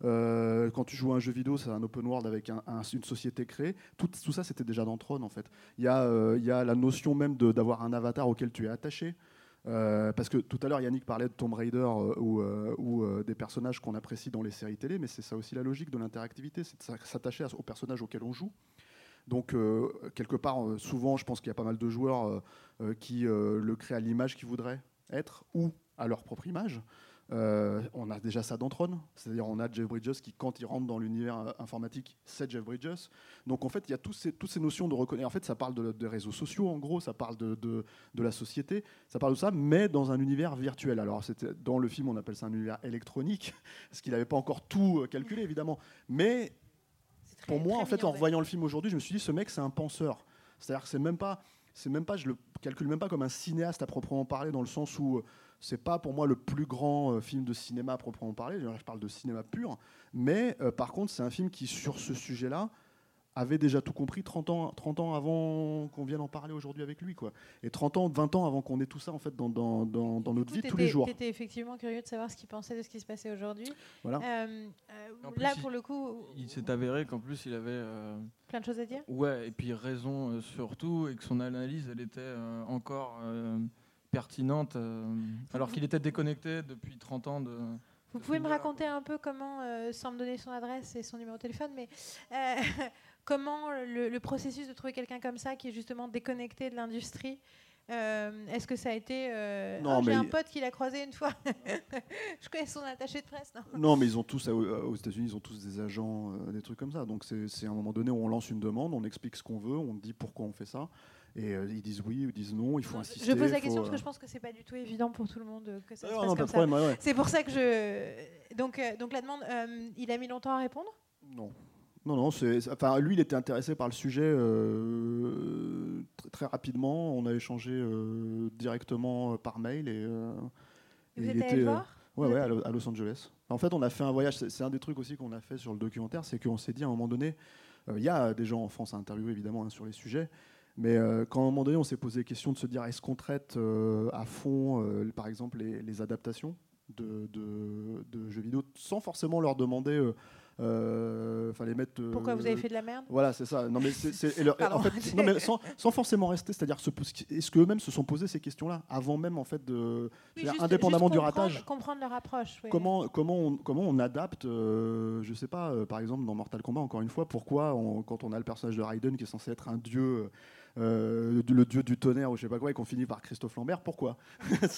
euh, quand tu joues à un jeu vidéo, c'est un open world avec un- un- une société créée. Tout, ça, c'était déjà dans Tron en fait. Il y a, euh, il y a la notion même d'avoir un avatar auquel tu es attaché. Euh, parce que tout à l'heure, Yannick parlait de Tomb Raider ou, ou, des personnages qu'on apprécie dans les séries télé, mais c'est ça aussi la logique de l'interactivité, c'est de s'a- s'attacher aux personnages auxquels on joue. Donc, euh, quelque part, euh, souvent, je pense qu'il y a pas mal de joueurs euh, qui le créent à l'image qu'ils voudraient être ou à leur propre image. On a déjà ça dans Tron, c'est-à-dire on a Jeff Bridges qui, quand il rentre dans l'univers informatique, c'est Jeff Bridges. Donc en fait, il y a toutes ces notions de reconnaissance. En fait, ça parle de, des réseaux sociaux, en gros, ça parle de, de, la société, ça parle de ça, mais dans un univers virtuel. Alors dans le film, on appelle ça un univers électronique, (laughs) parce qu'il n'avait pas encore tout calculé, évidemment. Mais pour moi, en fait, en ouais. voyant le film aujourd'hui, je me suis dit, ce mec, c'est un penseur. C'est-à-dire que c'est même pas, c'est même pas, je le calcule même pas comme un cinéaste à proprement parler, dans le sens où euh, c'est pas pour moi le plus grand euh, film de cinéma à proprement parler. Je parle de cinéma pur, mais euh, par contre, c'est un film qui, sur ce sujet-là, avait déjà tout compris 30 ans, 30 ans avant qu'on vienne en parler aujourd'hui avec lui. Quoi. Et 30 ans, 20 ans avant qu'on ait tout ça en fait, dans, dans, dans, dans notre vie tous les jours. étais effectivement curieux de savoir ce qu'il pensait de ce qui se passait aujourd'hui. Voilà. Euh, euh, là, il- pour le coup, Il s'est avéré qu'en plus il avait euh, plein de choses à dire. ouais et puis raison euh, surtout et que son analyse elle était euh, encore euh, pertinente euh, alors qu'il était déconnecté depuis 30 ans de Vous pouvez me raconter un peu comment, euh, sans me donner son adresse et son numéro de téléphone, mais euh, (laughs) comment le, le processus de trouver quelqu'un comme ça qui est justement déconnecté de l'industrie euh, Est-ce que ça a été euh, Non, oh, J'ai un pote qui l'a croisé une fois. (laughs) Je connais son attaché de presse. Non? Non, mais ils ont tous, aux États-Unis, ils ont tous des agents, euh, des trucs comme ça. Donc c'est à un moment donné où on lance une demande, on explique ce qu'on veut, on dit pourquoi on fait ça. Et euh, ils disent oui, ils disent non, il faut insister. je pose la question parce que je pense que c'est pas du tout évident pour tout le monde que ça se non, passe comme ça. problème, ouais, ouais. C'est pour ça que je. Donc, donc la demande, il a mis longtemps à répondre? Non. Non, non, enfin, lui, il était intéressé par le sujet euh, tr- très rapidement. On a échangé euh, directement euh, par mail et, euh, Vous et êtes il allé était, voir Ouais, à Lo- à Los Angeles. En fait, on a fait un voyage. C'est un des trucs aussi qu'on a fait sur le documentaire, c'est qu'on s'est dit à un moment donné, il y a des gens en France à interviewer évidemment hein, sur les sujets, mais quand à un moment donné, on s'est posé la question de se dire, est-ce qu'on traite à fond, par exemple, les, les adaptations de, de- de jeux vidéo, sans forcément leur demander, euh, les mettre. euh, Pourquoi vous avez fait de la merde? Voilà, c'est ça. Non, mais c'est, c'est- et leur- Pardon. en fait, non, mais sans, sans forcément rester, c'est-à-dire, est-ce qu'eux-mêmes se sont posés ces questions-là avant même en fait de, Oui, c'est-à-dire, juste- indépendamment juste du ratage? Comprendre leur approche. Comment, comment, on, comment on adapte, euh, je sais pas, euh, par exemple dans Mortal Kombat, encore une fois, pourquoi on- quand on a le personnage de Raiden qui est censé être un dieu euh, le dieu du tonnerre ou je sais pas quoi et qu'on finit par Christophe Lambert, pourquoi (laughs)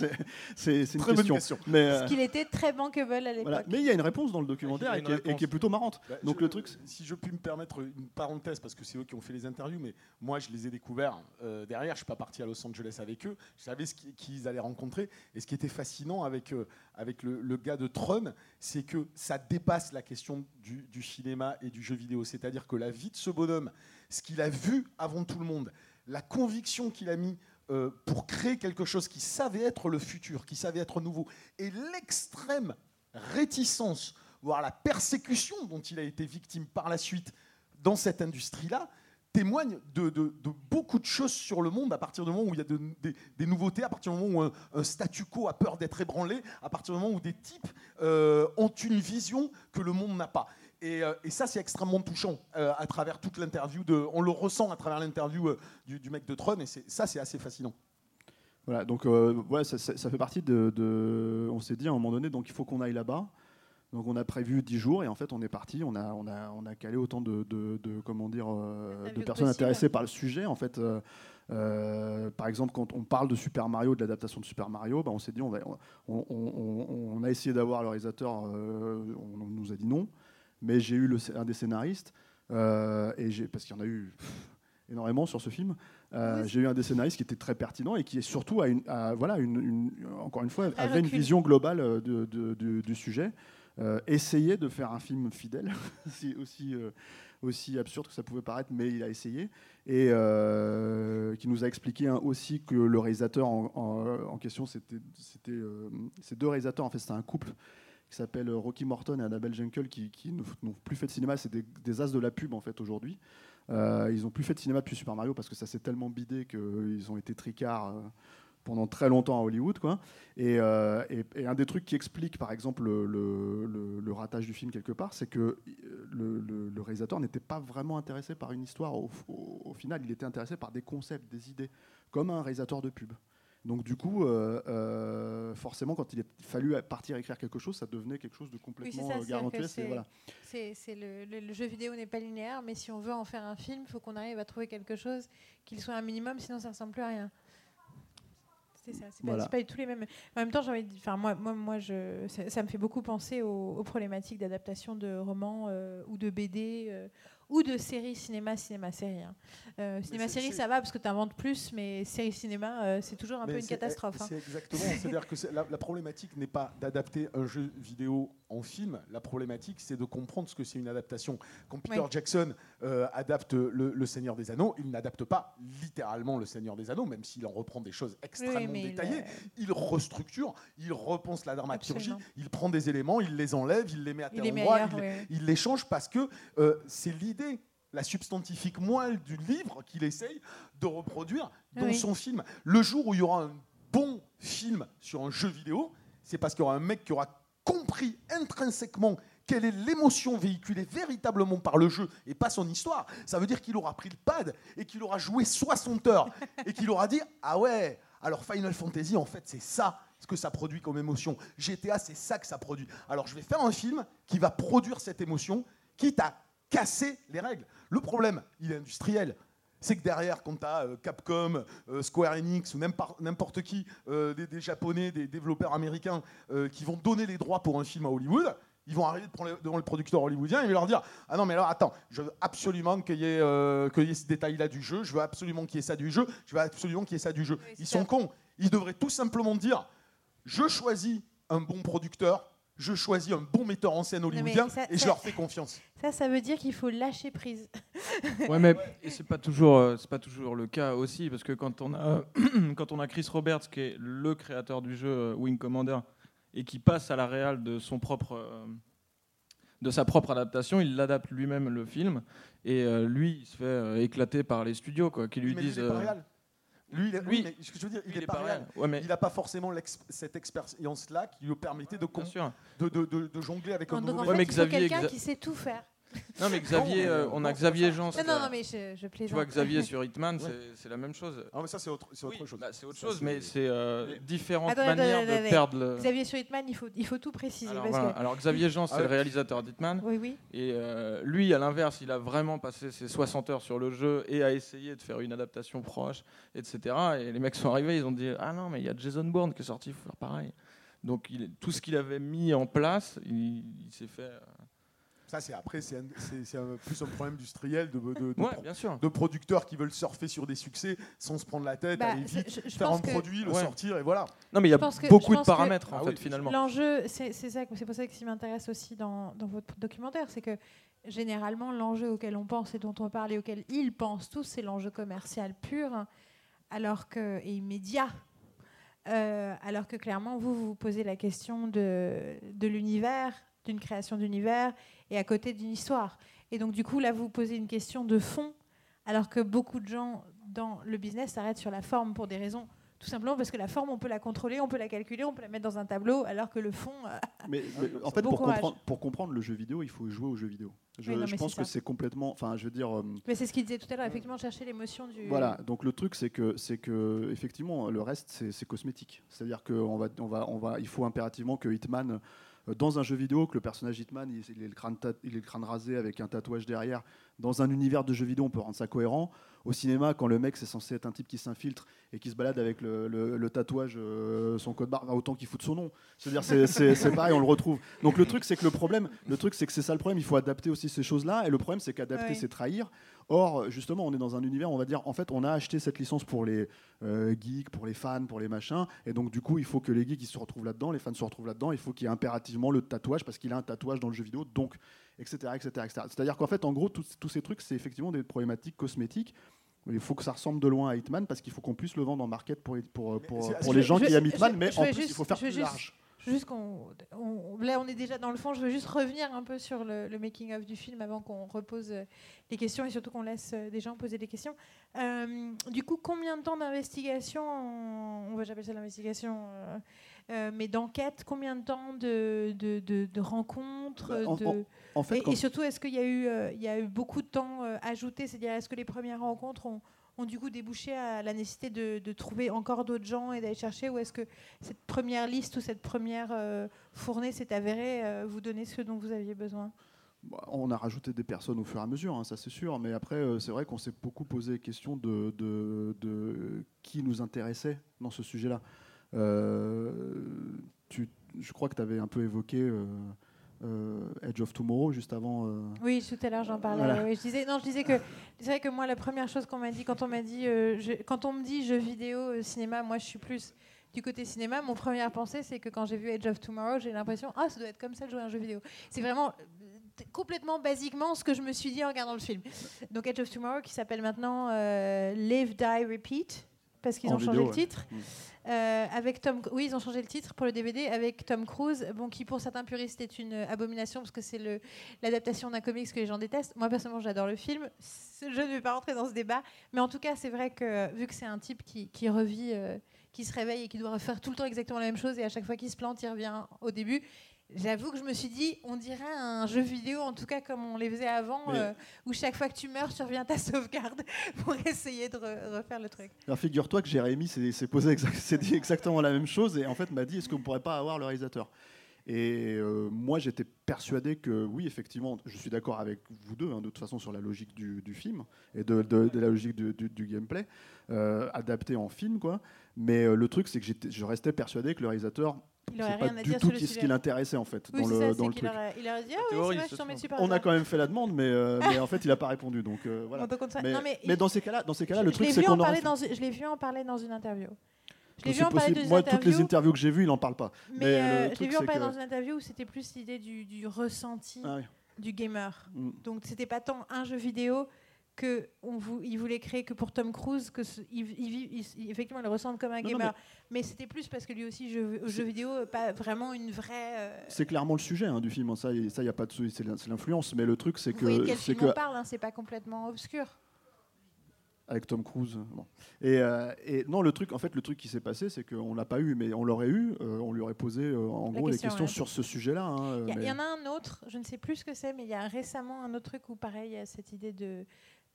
C'est une Très question. question. Mais, Parce euh, qu'il était très bankable à l'époque. voilà. Mais il y a une réponse dans le documentaire et qui, est, et réponse. qui est plutôt marrante. Bah, Donc je- le truc, si je puis me permettre une parenthèse, parce que c'est eux qui ont fait les interviews, mais moi je les ai découverts euh, derrière. Je suis pas parti à Los Angeles avec eux. Je savais ce qui- qu'ils allaient rencontrer. Et ce qui était fascinant avec euh, avec le, le gars de Tron, c'est que ça dépasse la question du, du cinéma et du jeu vidéo. C'est-à-dire que la vie de ce bonhomme, ce qu'il a vu avant tout le monde, la conviction qu'il a mis euh, pour créer quelque chose qui savait être le futur, qui savait être nouveau, et l'extrême réticence, voire la persécution dont il a été victime par la suite dans cette industrie-là, témoigne de, beaucoup de choses sur le monde à partir du moment où il y a de- des, nouveautés, à partir du moment où un, un statu quo a peur d'être ébranlé, à partir du moment où des types euh, ont une vision que le monde n'a pas. Et, euh, et ça, c'est extrêmement touchant euh, à travers toute l'interview. On le ressent à travers l'interview euh, du, du mec de Tron, et ça, c'est assez fascinant. Voilà, donc euh, ouais, ça, ça- ça fait partie de, de- On s'est dit à un moment donné, donc il faut qu'on aille là-bas. Donc on a prévu 10 jours et en fait on est parti. On a, on a, on a calé autant de, de- de- comment dire, euh, de personnes intéressées par le sujet. En fait, euh, euh, par exemple, quand on parle de Super Mario, de l'adaptation de Super Mario, bah, on s'est dit on, va, on, on- on- on a essayé d'avoir le réalisateur. euh, on, on nous a dit non, mais j'ai eu le, un des scénaristes euh, et j'ai parce qu'il y en a eu. pff, énormément sur ce film. Euh, Oui. J'ai eu un des scénaristes qui était très pertinent et qui est surtout, à une, à- voilà, une, une- encore une fois, avait une vision globale euh, de- de- de- du sujet. Euh, essayer de faire un film fidèle, (laughs) c'est aussi, euh, aussi absurde que ça pouvait paraître, mais il a essayé. Et euh, qui nous a expliqué hein, aussi que le réalisateur en, en- en question, c'était c'était, ces deux réalisateurs, en fait, c'était un couple qui s'appelle Rocky Morton et Annabelle Jenkel, qui, n'ont plus fait de cinéma, c'est des, as de la pub en fait aujourd'hui. Euh, ils n'ont plus fait de cinéma depuis Super Mario parce que ça s'est tellement bidé qu'ils ont été tricards euh, pendant très longtemps à Hollywood. Quoi. Et, euh, un des trucs qui explique par exemple le, le- ratage du film quelque part, c'est que euh, le, réalisateur n'était pas vraiment intéressé par une histoire. Au final, il était intéressé par des concepts, des idées, comme un réalisateur de pub. Donc du coup, euh, euh, forcément, quand il a fallu partir écrire quelque chose, ça devenait quelque chose de Oui, complètement ça, c'est- voilà. C'est le, le- le jeu vidéo n'est pas linéaire, mais si on veut en faire un film, il faut qu'on arrive à trouver quelque chose qui soit un minimum, sinon ça ressemble plus à rien. C'est ça, c'est Voilà. pas, pas du tout les mêmes. En même temps, j'ai envie de- enfin moi, moi, moi, je, ça, ça me fait beaucoup penser aux, aux problématiques d'adaptation de romans euh, ou de BD euh, ou de séries cinéma, cinéma série. hein. Euh, cinéma série, ça va parce que tu inventes plus, mais série cinéma, euh, c'est toujours un peu une c'est- catastrophe. hein. C'est exactement. C'est-à-dire que la problématique n'est pas d'adapter un jeu vidéo en film. La problématique, c'est de comprendre ce que c'est une adaptation. Quand Peter Oui. Jackson euh, adapte le, Le Seigneur des Anneaux, il n'adapte pas littéralement Le Seigneur des Anneaux, même s'il en reprend des choses extrêmement Oui, mais il, détaillées. Il restructure, il repense la dramaturgie, Absolument. il prend des éléments, il les enlève, il les met à endroit, meilleur. il, ouais. il les change parce que euh, c'est l'idée, la substantifique moelle du livre qu'il essaye de reproduire dans Oui. son film. Le jour où il y aura un bon film sur un jeu vidéo, c'est parce qu'il y aura un mec qui aura compris intrinsèquement quelle est l'émotion véhiculée véritablement par le jeu et pas son histoire. Ça veut dire qu'il aura pris le pad et qu'il aura joué 60 heures et qu'il aura dit Ah ouais, alors Final Fantasy, en fait, c'est ça ce que ça produit comme émotion. GTA, c'est ça que ça produit. Alors je vais faire un film qui va produire cette émotion, quitte à casser les règles. Le problème, il est industriel. C'est que derrière, quand tu as Capcom, euh, Square Enix ou n'importe qui, euh, des, des Japonais, des développeurs américains euh, qui vont donner les droits pour un film à Hollywood, ils vont arriver devant le- producteur hollywoodien et leur dire Ah non, mais alors attends, je veux absolument qu'il y, ait, euh, qu'il y ait ce détail-là du jeu, je veux absolument qu'il y ait ça du jeu, je veux absolument qu'il y ait ça du jeu. Oui, Ils sont cons. Ils devraient tout simplement dire Je choisis un bon producteur, je choisis un bon metteur en scène hollywoodien ça- et je ça- leur fais confiance. Ça, ça veut dire qu'il faut lâcher prise. (laughs) Ouais, mais et c'est pas toujours, euh, c'est pas toujours le cas aussi, parce que quand on a, (clears throat) quand on a Chris Roberts qui est le créateur du jeu euh, Wing Commander et qui passe à la réal de son propre, euh, de sa propre adaptation, il l'adapte lui-même le film et euh, lui il se fait euh, éclater par les studios quoi, qui lui mais disent. il est pas euh, réel. Lui, il est- lui, oui, mais ce que je veux dire, il, est, pas réel. Ouais, mais Il n'a pas forcément cette expérience-là qui lui permettait de, bien com- sûr. de, de- de- de jongler avec un Donc nouveau en Ouais, fait, mais il faut Xavier, quelqu'un Xa- qui sait tout faire. Non, mais Xavier, Non, euh, on a non, Xavier Jean. Non, non, non, mais je, je plaisante. Tu vois, Xavier sur Hitman, Ouais. c'est- c'est la même chose. Ah, mais ça, c'est autre, c'est autre Oui, chose. bah, c'est autre Ça, chose, c'est- mais c'est euh, Mais- différentes Attends, attends, manières attends, de attends. perdre le. Xavier sur Hitman, il faut, il faut tout préciser. Alors, parce voilà. que- Alors, Xavier Jean, c'est Ah le réalisateur d'Hitman. Oui, oui. Et euh, lui, à l'inverse, il a vraiment passé ses 60 heures sur le jeu et a essayé de faire une adaptation proche, etc. Et les mecs sont arrivés, ils ont dit Ah non, mais il y a Jason Bourne qui est sorti, il faut faire pareil. Donc il- tout ce qu'il avait mis en place, il, il s'est fait. euh, Ça, c'est après, c'est plus un problème industriel de, de, de, Ouais, pro- bien sûr. de producteurs qui veulent surfer sur des succès sans se prendre la tête, Bah, aller vite, je- je faire un que- produit, le Ouais. sortir, et voilà. Non, mais il y a que- beaucoup de que- paramètres en Ah fait oui. finalement. L'enjeu, c'est c'est ça, c'est pour ça que ce qui m'intéresse aussi dans, dans votre documentaire, c'est que généralement l'enjeu auquel on pense et dont on parle et auquel ils pensent tous, c'est l'enjeu commercial pur, alors que et immédiat. Euh, alors que clairement, vous vous posez la question de, de l'univers, d'une création d'univers, et à côté d'une histoire. Et donc du coup, là, vous posez une question de fond, alors que beaucoup de gens dans le business s'arrêtent sur la forme pour des raisons tout simplement parce que la forme, on peut la contrôler, on peut la calculer, on peut la mettre dans un tableau, alors que le fond, euh, (laughs) Mais, mais en fait, pour comprendre, pour comprendre le jeu vidéo, il faut jouer au jeu vidéo. Je, Oui, non, je mais pense que c'est complètement. Enfin, je veux dire. euh, mais c'est ce qu'il disait tout à l'heure, effectivement, chercher l'émotion du. Voilà, donc le truc c'est que c'est que effectivement le reste c'est cosmétique. C'est-à-dire qu'on va on va on va il faut impérativement que Hitman euh, dans un jeu vidéo que le personnage Hitman il, il ait le crâne il le crâne rasé avec un tatouage derrière. Dans un univers de jeu vidéo on peut rendre ça cohérent. Au cinéma quand le mec c'est censé être un type qui s'infiltre et qui se balade avec le, le- le tatouage euh, son code barre autant qu'il fout son nom. C'est-à-dire c'est pareil on le retrouve. Donc le truc c'est que le problème le truc c'est que c'est ça le problème il faut adapter aussi ces choses là et le problème c'est qu'adapter c'est trahir. Or, justement, on est dans un univers, on va dire, en fait, on a acheté cette licence pour les euh, geeks, pour les fans, pour les machins, et donc du coup, il faut que les geeks ils se retrouvent là-dedans, les fans se retrouvent là-dedans, il faut qu'il y ait impérativement le tatouage, parce qu'il a un tatouage dans le jeu vidéo, donc, etc. etc., etc. C'est-à-dire qu'en fait, en gros, tous ces trucs, c'est effectivement des problématiques cosmétiques. Il faut que ça ressemble de loin à Hitman, parce qu'il faut qu'on puisse le vendre en market pour, pour, pour, les gens je- qui aiment Hitman, je- mais je en plus, il faut faire plus juste- large. Juste qu'on, on- là, on est déjà dans le fond. Je veux juste revenir un peu sur le, le making of du film avant qu'on repose euh, les questions et surtout qu'on laisse euh, des gens poser des questions. Euh, du coup, combien de temps d'investigation On va j'appelle ça l'investigation, euh, euh, mais d'enquête. Combien de temps de, de, de- de rencontres Bah, en- de- En fait, et, et surtout, est-ce qu'il y a eu, il y a eu beaucoup de temps ajouté? C'est-à-dire, est-ce que les premières rencontres ont, ont du coup débouché à la nécessité de, trouver encore d'autres gens et d'aller chercher Ou est-ce que cette première liste ou cette première euh, fournée s'est avérée euh, vous donner ce dont vous aviez besoin? Bah, On a rajouté des personnes au fur et à mesure, hein, ça c'est sûr, mais après euh, c'est vrai qu'on s'est beaucoup posé question de, de- qui nous intéressait dans ce sujet-là. Je crois que tu avais un peu évoqué Edge of Tomorrow juste avant. euh, Oui, tout à l'heure j'en parlais. Voilà. oui. Je disais, non, je disais que c'est vrai que moi la première chose qu'on m'a dit quand on m'a dit, euh, je- quand on me dit jeux vidéo, euh, cinéma, moi je suis plus du côté cinéma. Mon première pensée c'est que quand j'ai vu Edge of Tomorrow, j'ai l'impression ah ça doit être comme ça de jouer à un jeu vidéo. C'est vraiment euh, complètement basiquement ce que je me suis dit en regardant le film. Donc Edge of Tomorrow qui s'appelle maintenant euh, Live Die Repeat parce qu'ils ont changé le titre. Mm. Euh, avec Tom, oui, ils ont changé le titre pour le DVD avec Tom Cruise, bon, qui pour certains puristes est une abomination parce que c'est l'adaptation d'un comics que les gens détestent. Moi personnellement, j'adore le film. Je ne vais pas rentrer dans ce débat, mais en tout cas, c'est vrai que vu que c'est un type qui, qui revit, euh, qui se réveille et qui doit refaire tout le temps exactement la même chose et à chaque fois qu'il se plante, il revient au début. J'avoue que je me suis dit, on dirait un jeu vidéo, en tout cas comme on les faisait avant, Mais- euh, où chaque fois que tu meurs, tu reviens à ta sauvegarde (laughs) pour essayer de re- refaire le truc. Alors figure-toi que Jérémy s'est posé exact- dit exactement la même chose et en fait m'a dit est-ce qu'on ne pourrait pas avoir le réalisateur? Et euh, moi j'étais persuadé que oui effectivement je suis d'accord avec vous deux hein, de toute façon sur la logique du, du film et de, de- de la logique du, du- du gameplay euh, adapté en film quoi. Mais euh, le truc c'est que je restais persuadé que le réalisateur Il aurait c'est pas rien à du dire tout sur le qui- ce qui l'intéressait en fait Oui, dans c'est le, ça, dans le qu'il truc. aurait, il aurait dit Ah oui, théorie, c'est vrai, je t'en mets serait- super On a bien. quand même fait la demande mais, euh, mais en fait il n'a pas répondu donc euh, voilà. Donc, au contraire- Mais, non, mais mais il- dans ces cas-là, dans ces cas-là, le je truc l'ai c'est vu qu'on en aurait parler fait- dans, je l'ai vu en parler dans une interview. Je l'ai C'est vu en parler possible. dans une Moi, toutes les interview, interviews que j'ai vues, il n'en parle pas. mais, mais, euh, le je l'ai truc, vu en c'est parler que- dans une interview où c'était plus l'idée du, du ressenti Ah du gamer. Mm. Donc c'était pas tant un jeu vidéo que on vou- il voulait créer que pour Tom Cruise que ce- il, il vit- il- effectivement il le ressent comme un Non, non, gamer. mais c'était plus parce que lui aussi jeu, au jeu vidéo pas vraiment une vraie. euh, C'est clairement le sujet hein, du film, hein, ça, y- ça y a pas de souci, c'est l'in- c'est l'influence. Mais le truc, c'est que, quel c'est film que, on parle, hein, c'est pas complètement obscur. avec Tom Cruise. Bon. Et, euh, et non, le truc, en fait, le truc qui s'est passé, c'est qu'on l'a pas eu, mais on l'aurait eu. euh, on lui aurait posé, en La gros, question, les questions ouais. sur ce sujet-là. hein, Il y, mais- il y en a un autre, je ne sais plus ce que c'est, mais il y a récemment un autre truc où, pareil, il y a cette idée de,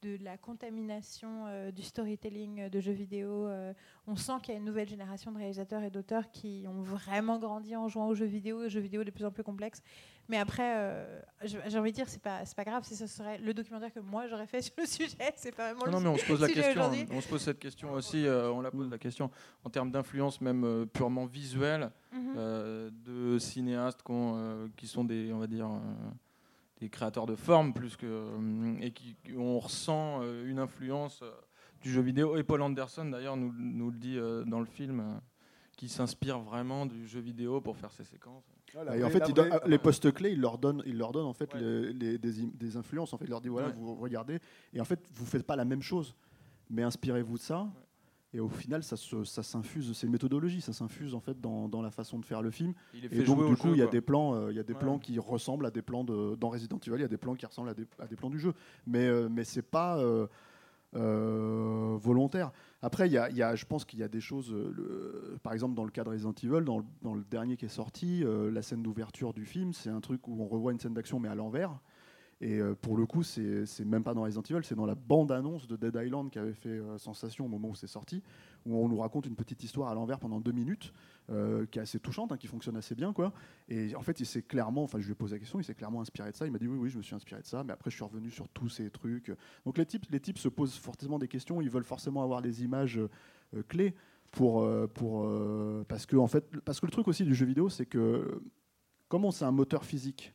de la contamination euh, du storytelling euh, de jeux vidéo. euh, on sent qu'il y a une nouvelle génération de réalisateurs et d'auteurs qui ont vraiment grandi en jouant aux jeux vidéo, aux jeux vidéo de plus en plus complexes. Mais après, euh, j'ai envie de dire, c'est pas, pas grave si ce serait le documentaire que moi j'aurais fait (laughs) sur le sujet. C'est pas vraiment Non, non, le mais on se (laughs) pose la question. On se pose cette question aussi. on la pose la question en termes d'influence même purement visuelle Mhm. euh, de cinéastes qui, ont, qui sont des, on va dire, des créateurs de forme plus que euh, et qui on ressent euh, une influence euh, du jeu vidéo. Et Paul Anderson d'ailleurs nous, nous le dit dans le film. qui s'inspire vraiment du jeu vidéo pour faire ses séquences. Et en fait, il donne- les postes clés, il leur donne, il leur donne en fait Ouais. les- les- des, des influences. En fait, il leur dit voilà, Ouais. vous regardez, et en fait, vous faites pas la même chose, mais inspirez-vous de ça. Et au final, ça, se- ça s'infuse, c'est une méthodologie, ça s'infuse en fait dans, dans la façon de faire le film. Il est Et donc, jouer du coup, jeu, il y a quoi. des plans, euh, il y a des Ouais. plans qui ressemblent à des plans de, dans Resident Evil, il y a des plans qui ressemblent à des, à des plans du jeu. Mais, euh, mais c'est pas euh, euh, volontaire. Après, il y a, il y a- je pense qu'il y a des choses, euh, le- par exemple dans le cas de Resident Evil, dans le, dans le dernier qui est sorti, euh, la scène d'ouverture du film, c'est un truc où on revoit une scène d'action mais à l'envers. Et euh, pour le coup, c'est même pas dans Resident Evil, c'est dans la bande-annonce de Dead Island qui avait fait euh, sensation au moment où c'est sorti, où on nous raconte une petite histoire à l'envers pendant deux minutes, euh, qui est assez touchante, hein, qui fonctionne assez bien, quoi. Et en fait, il s'est clairement, enfin, je lui ai posé la question, il s'est clairement inspiré de ça. Il m'a dit oui, oui, je me suis inspiré de ça, mais après, je suis revenu sur tous ces trucs. Donc les types, les types se posent forcément des questions, ils veulent forcément avoir des images clés pour, pour parce que en fait, parce que le truc aussi du jeu vidéo, c'est que comment c'est un moteur physique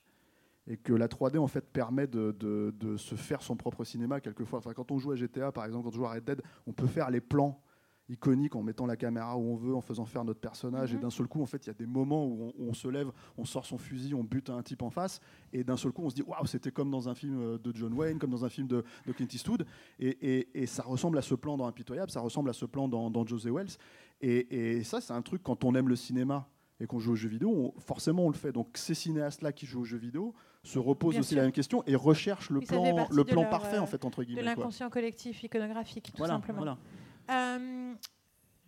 et que la 3D en fait permet de, de- de se faire son propre cinéma quelquefois. Enfin, quand on joue à GTA par exemple, quand on joue à Red Dead, on peut faire les plans iconiques en mettant la caméra où on veut, en faisant faire notre personnage. Mhm. Et d'un seul coup, en fait, il y a des moments où on, où on se lève, on sort son fusil, on bute un type en face, et d'un seul coup, on se dit waouh, c'était comme dans un film euh, de John Wayne, comme dans un film de, de Clint Eastwood. Et, et- et ça ressemble à ce plan dans Impitoyable, ça ressemble à ce plan dans, dans José Wells. Et, et ça, c'est un truc quand on aime le cinéma et qu'on joue aux jeux vidéo, on- forcément on le fait. Donc ces cinéastes-là qui jouent aux jeux vidéo se reposent Bien aussi sûr. la même question et recherchent le plan, le de plan leur, parfait euh, en fait entre De guillemets. quoi. l'inconscient collectif iconographique, tout Voilà, simplement. voilà. Euh,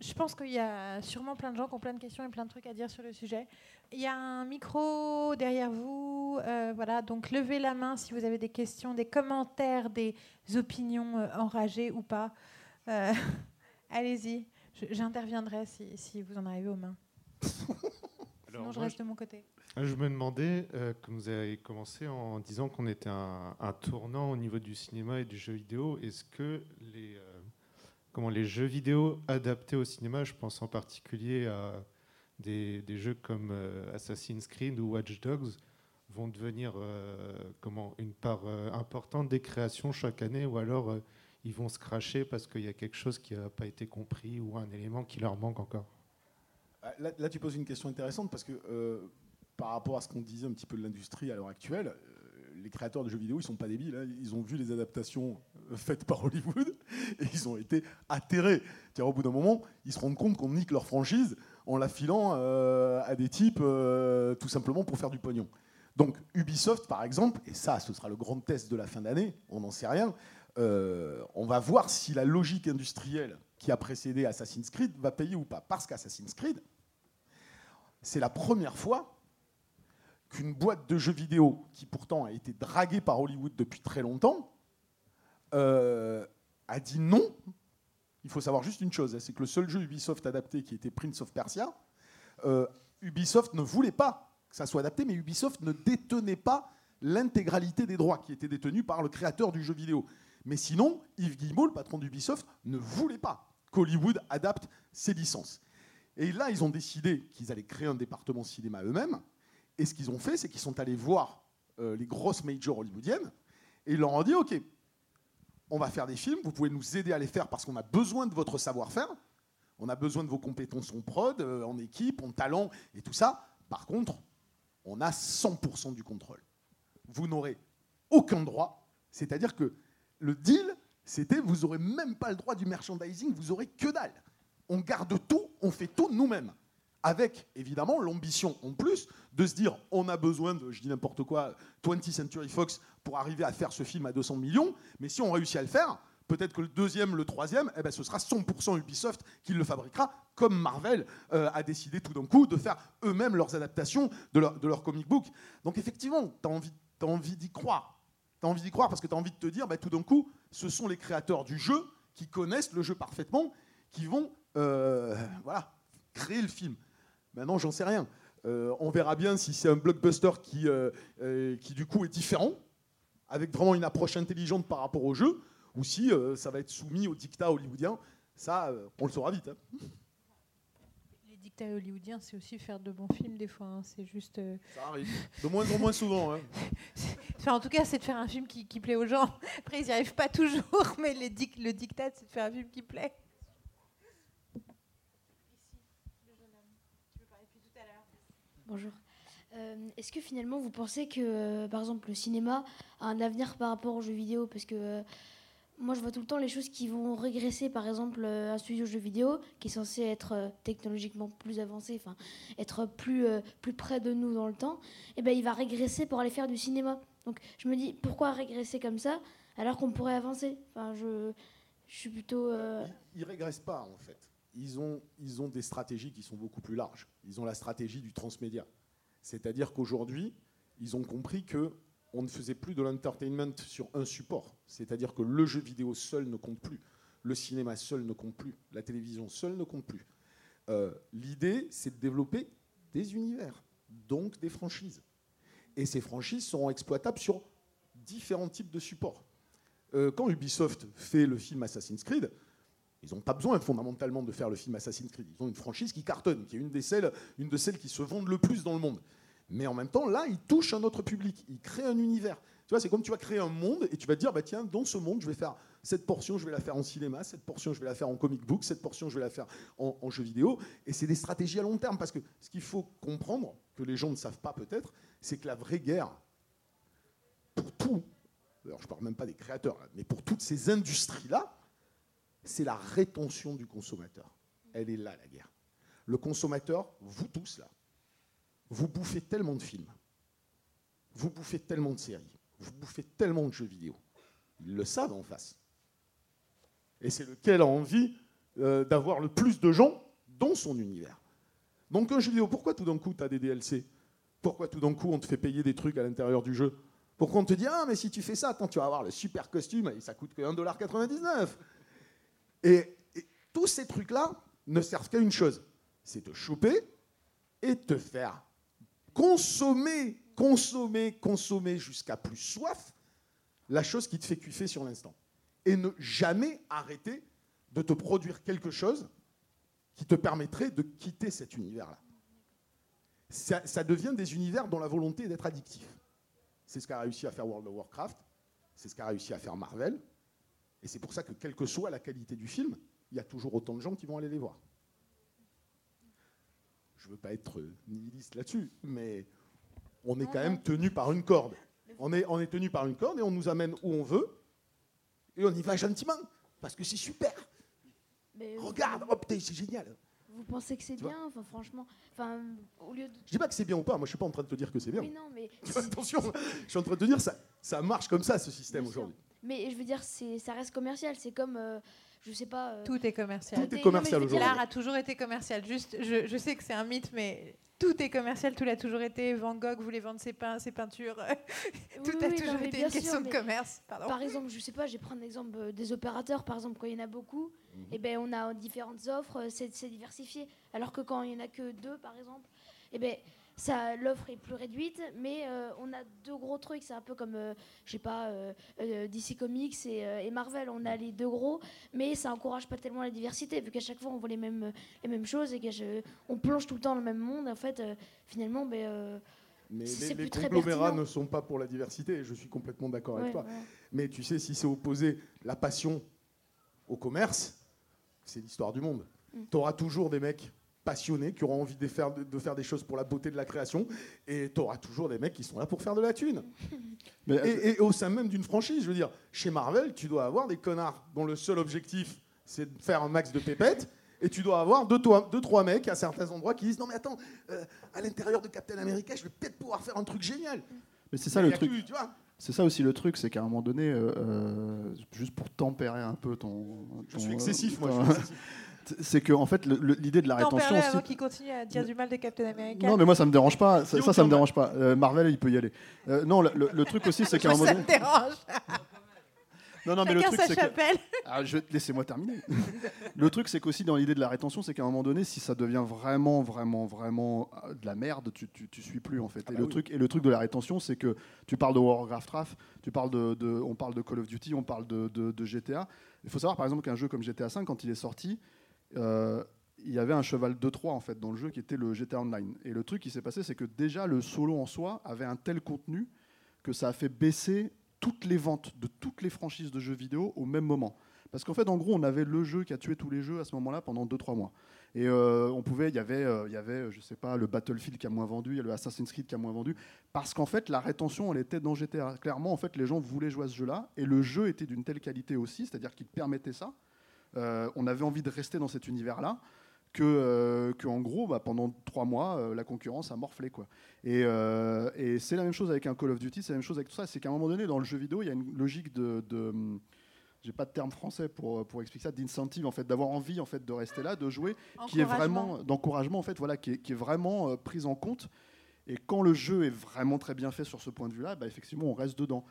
je pense qu'il y a sûrement plein de gens qui ont plein de questions et plein de trucs à dire sur le sujet. Il y a un micro derrière vous. euh, voilà, donc levez la main si vous avez des questions, des commentaires, des opinions euh, enragées ou pas. Euh, (laughs) Allez-y. J'interviendrai si, si vous en arrivez aux mains. Alors, (laughs) Sinon, je reste de mon côté. Je me demandais, euh, comme vous avez commencé en disant qu'on était un, un tournant au niveau du cinéma et du jeu vidéo, est-ce que les, euh, comment, les jeux vidéo adaptés au cinéma, je pense en particulier à des, jeux comme euh, Assassin's Creed ou Watch Dogs, vont devenir euh, comment, une part importante des créations chaque année, ou alors ils vont se cracher parce qu'il y a quelque chose qui n'a pas été compris ou un élément qui leur manque encore? Ah, Là, tu poses une question intéressante parce que par rapport à ce qu'on disait un petit peu de l'industrie à l'heure actuelle, euh, les créateurs de jeux vidéo, ils sont pas débiles. hein. Ils ont vu les adaptations euh, faites par Hollywood (laughs) et ils ont été atterrés. Au bout d'un moment, ils se rendent compte qu'on nique leur franchise en la filant euh, à des types tout simplement pour faire du pognon. Donc Ubisoft, par exemple, et ça, ce sera le grand test de la fin d'année, on n'en sait rien, on va voir si la logique industrielle qui a précédé Assassin's Creed va payer ou pas. Parce qu'Assassin's Creed, c'est la première fois qu'une boîte de jeux vidéo, qui pourtant a été draguée par Hollywood depuis très longtemps, euh, a dit non. Il faut savoir juste une chose, hein, c'est que le seul jeu Ubisoft adapté qui était Prince of Persia, euh, Ubisoft ne voulait pas que ça soit adapté, mais Ubisoft ne détenait pas l'intégralité des droits qui étaient détenus par le créateur du jeu vidéo. Mais sinon, Yves Guillemot, le patron d'Ubisoft, ne voulait pas qu'Hollywood adapte ses licences. Et là, ils ont décidé qu'ils allaient créer un département cinéma eux-mêmes. Et ce qu'ils ont fait, c'est qu'ils sont allés voir euh, les grosses majors hollywoodiennes et ils leur ont dit OK, on va faire des films, vous pouvez nous aider à les faire parce qu'on a besoin de votre savoir-faire, on a besoin de vos compétences en prod, euh, en équipe, en talent et tout ça. Par contre, on a 100% du contrôle. Vous n'aurez aucun droit, c'est-à-dire que le deal, c'était vous n'aurez même pas le droit du merchandising, vous aurez que dalle. On garde tout, on fait tout nous-mêmes. Avec évidemment l'ambition en plus de se dire on a besoin de, je dis n'importe quoi, 20th Century Fox pour arriver à faire ce film à 200 millions, mais si on réussit à le faire, Peut-être que le deuxième, le troisième, eh ben, ce sera 100% Ubisoft qui le fabriquera, comme Marvel euh, a décidé tout d'un coup de faire eux-mêmes leurs adaptations de leur, de leur comic book. Donc effectivement, tu as envie, envie d'y croire. Tu as envie d'y croire parce que tu as envie de te dire, bah, tout d'un coup, ce sont les créateurs du jeu qui connaissent le jeu parfaitement, qui vont euh, voilà, créer le film. Maintenant, j'en sais rien. Euh, on verra bien si c'est un blockbuster qui, euh, euh, qui, du coup, est différent, avec vraiment une approche intelligente par rapport au jeu, ou si ça va être soumis au dictat hollywoodien. Ça, on le saura vite. hein. Les dictats hollywoodiens, c'est aussi faire de bons films des fois. hein. C'est juste. Ça arrive. De moins en moins souvent. hein. (laughs) Enfin, en tout cas, c'est de faire un film qui, qui plaît aux gens. Après, ils n'y arrivent pas toujours, (laughs) mais les dic- le dictat, c'est de faire un film qui plaît. Bonjour. Euh, Est-ce que finalement vous pensez que, euh, par exemple, le cinéma a un avenir par rapport aux jeux vidéo? Parce que euh, moi, je vois tout le temps les choses qui vont régresser. Par exemple, un studio jeux vidéo qui est censé être technologiquement plus avancé, enfin, être plus, près de nous dans le temps, et ben, il va régresser pour aller faire du cinéma. Donc, je me dis, pourquoi régresser comme ça alors qu'on pourrait avancer? Je, suis plutôt. Ils, ils régressent pas, en fait. Ils ont, des stratégies qui sont beaucoup plus larges. Ils ont la stratégie du transmédia. C'est-à-dire qu'aujourd'hui, ils ont compris que on ne faisait plus de l'entertainment sur un support. C'est-à-dire que le jeu vidéo seul ne compte plus. Le cinéma seul ne compte plus. La télévision seule ne compte plus. Euh, L'idée, c'est de développer des univers, donc des franchises. Et ces franchises seront exploitables sur différents types de supports. Euh, quand Ubisoft fait le film Assassin's Creed, ils n'ont pas besoin fondamentalement de faire le film Assassin's Creed. Ils ont une franchise qui cartonne, qui est une, des celles, une de celles qui se vendent le plus dans le monde. Mais en même temps, là, ils touchent un autre public. Ils créent un univers. Tu vois, c'est comme tu vas créer un monde et tu vas te dire, bah, tiens, dans ce monde, je vais faire cette portion, je vais la faire en cinéma, cette portion, je vais la faire en comic book, cette portion, je vais la faire en, jeu vidéo. Et c'est des stratégies à long terme. Parce que ce qu'il faut comprendre, que les gens ne savent pas peut-être, c'est que la vraie guerre, pour tout, alors je parle même pas des créateurs, là, mais pour toutes ces industries-là, c'est la rétention du consommateur. Elle est là, la guerre. Le consommateur, vous tous là, vous bouffez tellement de films, vous bouffez tellement de séries, vous bouffez tellement de jeux vidéo. Ils le savent en face. Et c'est lequel a envie euh, d'avoir le plus de gens dans son univers. Donc un jeu vidéo, pourquoi tout d'un coup tu as des DLC Pourquoi tout d'un coup on te fait payer des trucs à l'intérieur du jeu? Pourquoi on te dit, ah mais si tu fais ça, attends, tu vas avoir le super costume et ça coûte que 1,99$. Et, tous ces trucs-là ne servent qu'à une chose, c'est te choper et te faire consommer, consommer, consommer jusqu'à plus soif la chose qui te fait kiffer sur l'instant. Et ne jamais arrêter de te produire quelque chose qui te permettrait de quitter cet univers-là. Ça, ça devient des univers dont la volonté est d'être addictif. C'est ce qu'a réussi à faire World of Warcraft, c'est ce qu'a réussi à faire Marvel, et c'est pour ça que, quelle que soit la qualité du film, il y a toujours autant de gens qui vont aller les voir. Je ne veux pas être nihiliste là-dessus, mais on est quand même tenu par une corde. On est, on est tenu par une corde et on nous amène où on veut, et on y va gentiment, parce que c'est super. mais Regarde, hop, c'est génial. Vous pensez que c'est bien Enfin, franchement, enfin, au lieu de. Je dis pas que c'est bien ou pas, moi je suis pas en train de te dire que c'est bien. Oui, non, mais. Attention, je suis en train de te dire ça, ça marche comme ça ce système aujourd'hui. Mais je veux dire, ça reste commercial. C'est comme, euh, je sais pas. euh, Tout est commercial. Tout est commercial aujourd'hui. L'art a toujours été commercial. Juste, je, je sais que c'est un mythe, mais tout est commercial, tout l'a toujours été. Van Gogh voulait vendre ses, peintures. (laughs) tout oui, a oui, toujours non, été une question sûr, de commerce. Pardon. Par exemple, je sais pas, je vais prendre l'exemple euh, des opérateurs. Par exemple, quand il y en a beaucoup, et ben, on a différentes offres, euh, c'est, c'est diversifié. Alors que quand il y en a que deux, par exemple, et ben, ça, l'offre est plus réduite, mais euh, on a deux gros trucs. C'est un peu comme, euh, je sais pas, euh, euh, DC Comics et, et Marvel. On a les deux gros, mais ça encourage pas tellement la diversité, vu qu'à chaque fois on voit les mêmes, les mêmes choses et qu'on plonge tout le temps dans le même monde. En fait, finalement, ben, euh, Mais les, les conglomérats ne sont pas pour la diversité, et je suis complètement d'accord avec toi. Mais tu sais, si c'est opposé la passion au commerce, c'est l'histoire du monde. Mm. Tu auras toujours des mecs passionnés qui auront envie de faire, de, faire des choses pour la beauté de la création, et tu auras toujours des mecs qui sont là pour faire de la thune. (laughs) Mais, Et, et au sein même d'une franchise, je veux dire, chez Marvel, tu dois avoir des connards dont le seul objectif, c'est de faire un max de pépettes. Et tu dois avoir deux, toi- deux, trois mecs à certains endroits qui disent Non, mais attends, euh, à l'intérieur de Captain America, je vais peut-être pouvoir faire un truc génial. mais c'est ça le truc. plus, tu vois. C'est ça aussi le truc, c'est qu'à un moment donné, euh, euh, juste pour tempérer un peu ton. Je suis excessif, moi. je suis excessif. (laughs) c'est que en fait, l'idée de la rétention avant qu'il continue à dire du mal de Captain America. Non, mais moi ça me dérange pas. Ça, ça, ça me dérange pas. Euh, Marvel, il peut y aller. Euh, non, le, le- le truc aussi, c'est (laughs) qu'à un moment ça me dérange. Non, non, mais le truc, c'est que. Ah, je... Laissez-moi terminer. (laughs) le truc, c'est qu'aussi dans l'idée de la rétention, c'est qu'à un moment donné, si ça devient vraiment, vraiment, vraiment euh, de la merde, tu, tu, tu suis plus en fait. Ah et, bah le oui. truc, et le truc de la rétention, c'est que tu parles de Warcraft Raf, tu parles de, de- on parle de Call of Duty, on parle de, de- de GTA. Il faut savoir par exemple qu'un jeu comme GTA V, quand il est sorti, euh, il y avait un cheval de Troie en fait dans le jeu qui était le GTA Online. Et le truc qui s'est passé, c'est que déjà le solo en soi avait un tel contenu que ça a fait baisser toutes les ventes de toutes les franchises de jeux vidéo au même moment. Parce qu'en fait, en gros, on avait le jeu qui a tué tous les jeux à ce moment-là pendant 2-3 mois. Et euh, on pouvait, il y avait, euh, il y avait, euh, je sais pas, le Battlefield qui a moins vendu, il y a le Assassin's Creed qui a moins vendu, parce qu'en fait, la rétention, elle était dans GTA. Clairement, en fait, les gens voulaient jouer à ce jeu-là, et le jeu était d'une telle qualité aussi, c'est-à-dire qu'il permettait ça. Euh, on avait envie de rester dans cet univers-là, que, euh, que en gros, bah, pendant trois mois, euh, la concurrence a morflé, quoi. Et, euh, et c'est la même chose avec un Call of Duty, c'est la même chose avec tout ça. C'est qu'à un moment donné, dans le jeu vidéo, il y a une logique de, de hum, j'ai pas de terme français pour, pour expliquer ça, d'incentive en fait, d'avoir envie en fait de rester là, de jouer, qui est vraiment d'encouragement en fait, voilà, qui est, qui est vraiment prise en compte. Et quand le jeu est vraiment très bien fait sur ce point de vue-là, bah, effectivement, on reste dedans.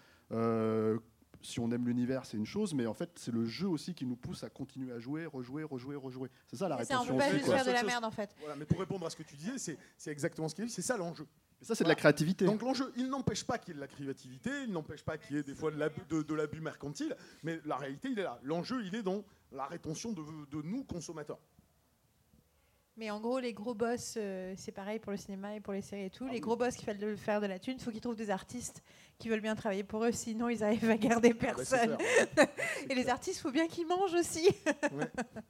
Si on aime l'univers, c'est une chose, mais en fait, c'est le jeu aussi qui nous pousse à continuer à jouer, rejouer, rejouer, rejouer. C'est ça la C'est ça, on peut pas juste faire de la merde en fait. Voilà, mais pour répondre à ce que tu disais, c'est exactement ce qu'il y a eu, c'est ça l'enjeu. Et ça, c'est de la créativité. Donc l'enjeu, il n'empêche pas qu'il y ait de la créativité, il n'empêche pas qu'il y ait des fois de l'abus, de, de l'abus mercantile, mais la réalité, il est là. L'enjeu, il est dans la rétention de, de nous, consommateurs. Mais en gros, les gros boss, euh, c'est pareil pour le cinéma et pour les séries et tout. Ah les oui. gros boss qui veulent faire de la thune, il faut qu'ils trouvent des artistes qui veulent bien travailler pour eux, sinon ils arrivent à garder Ah bah, personne. clair. (laughs) et les artistes, il faut bien qu'ils mangent aussi. Ouais. (laughs)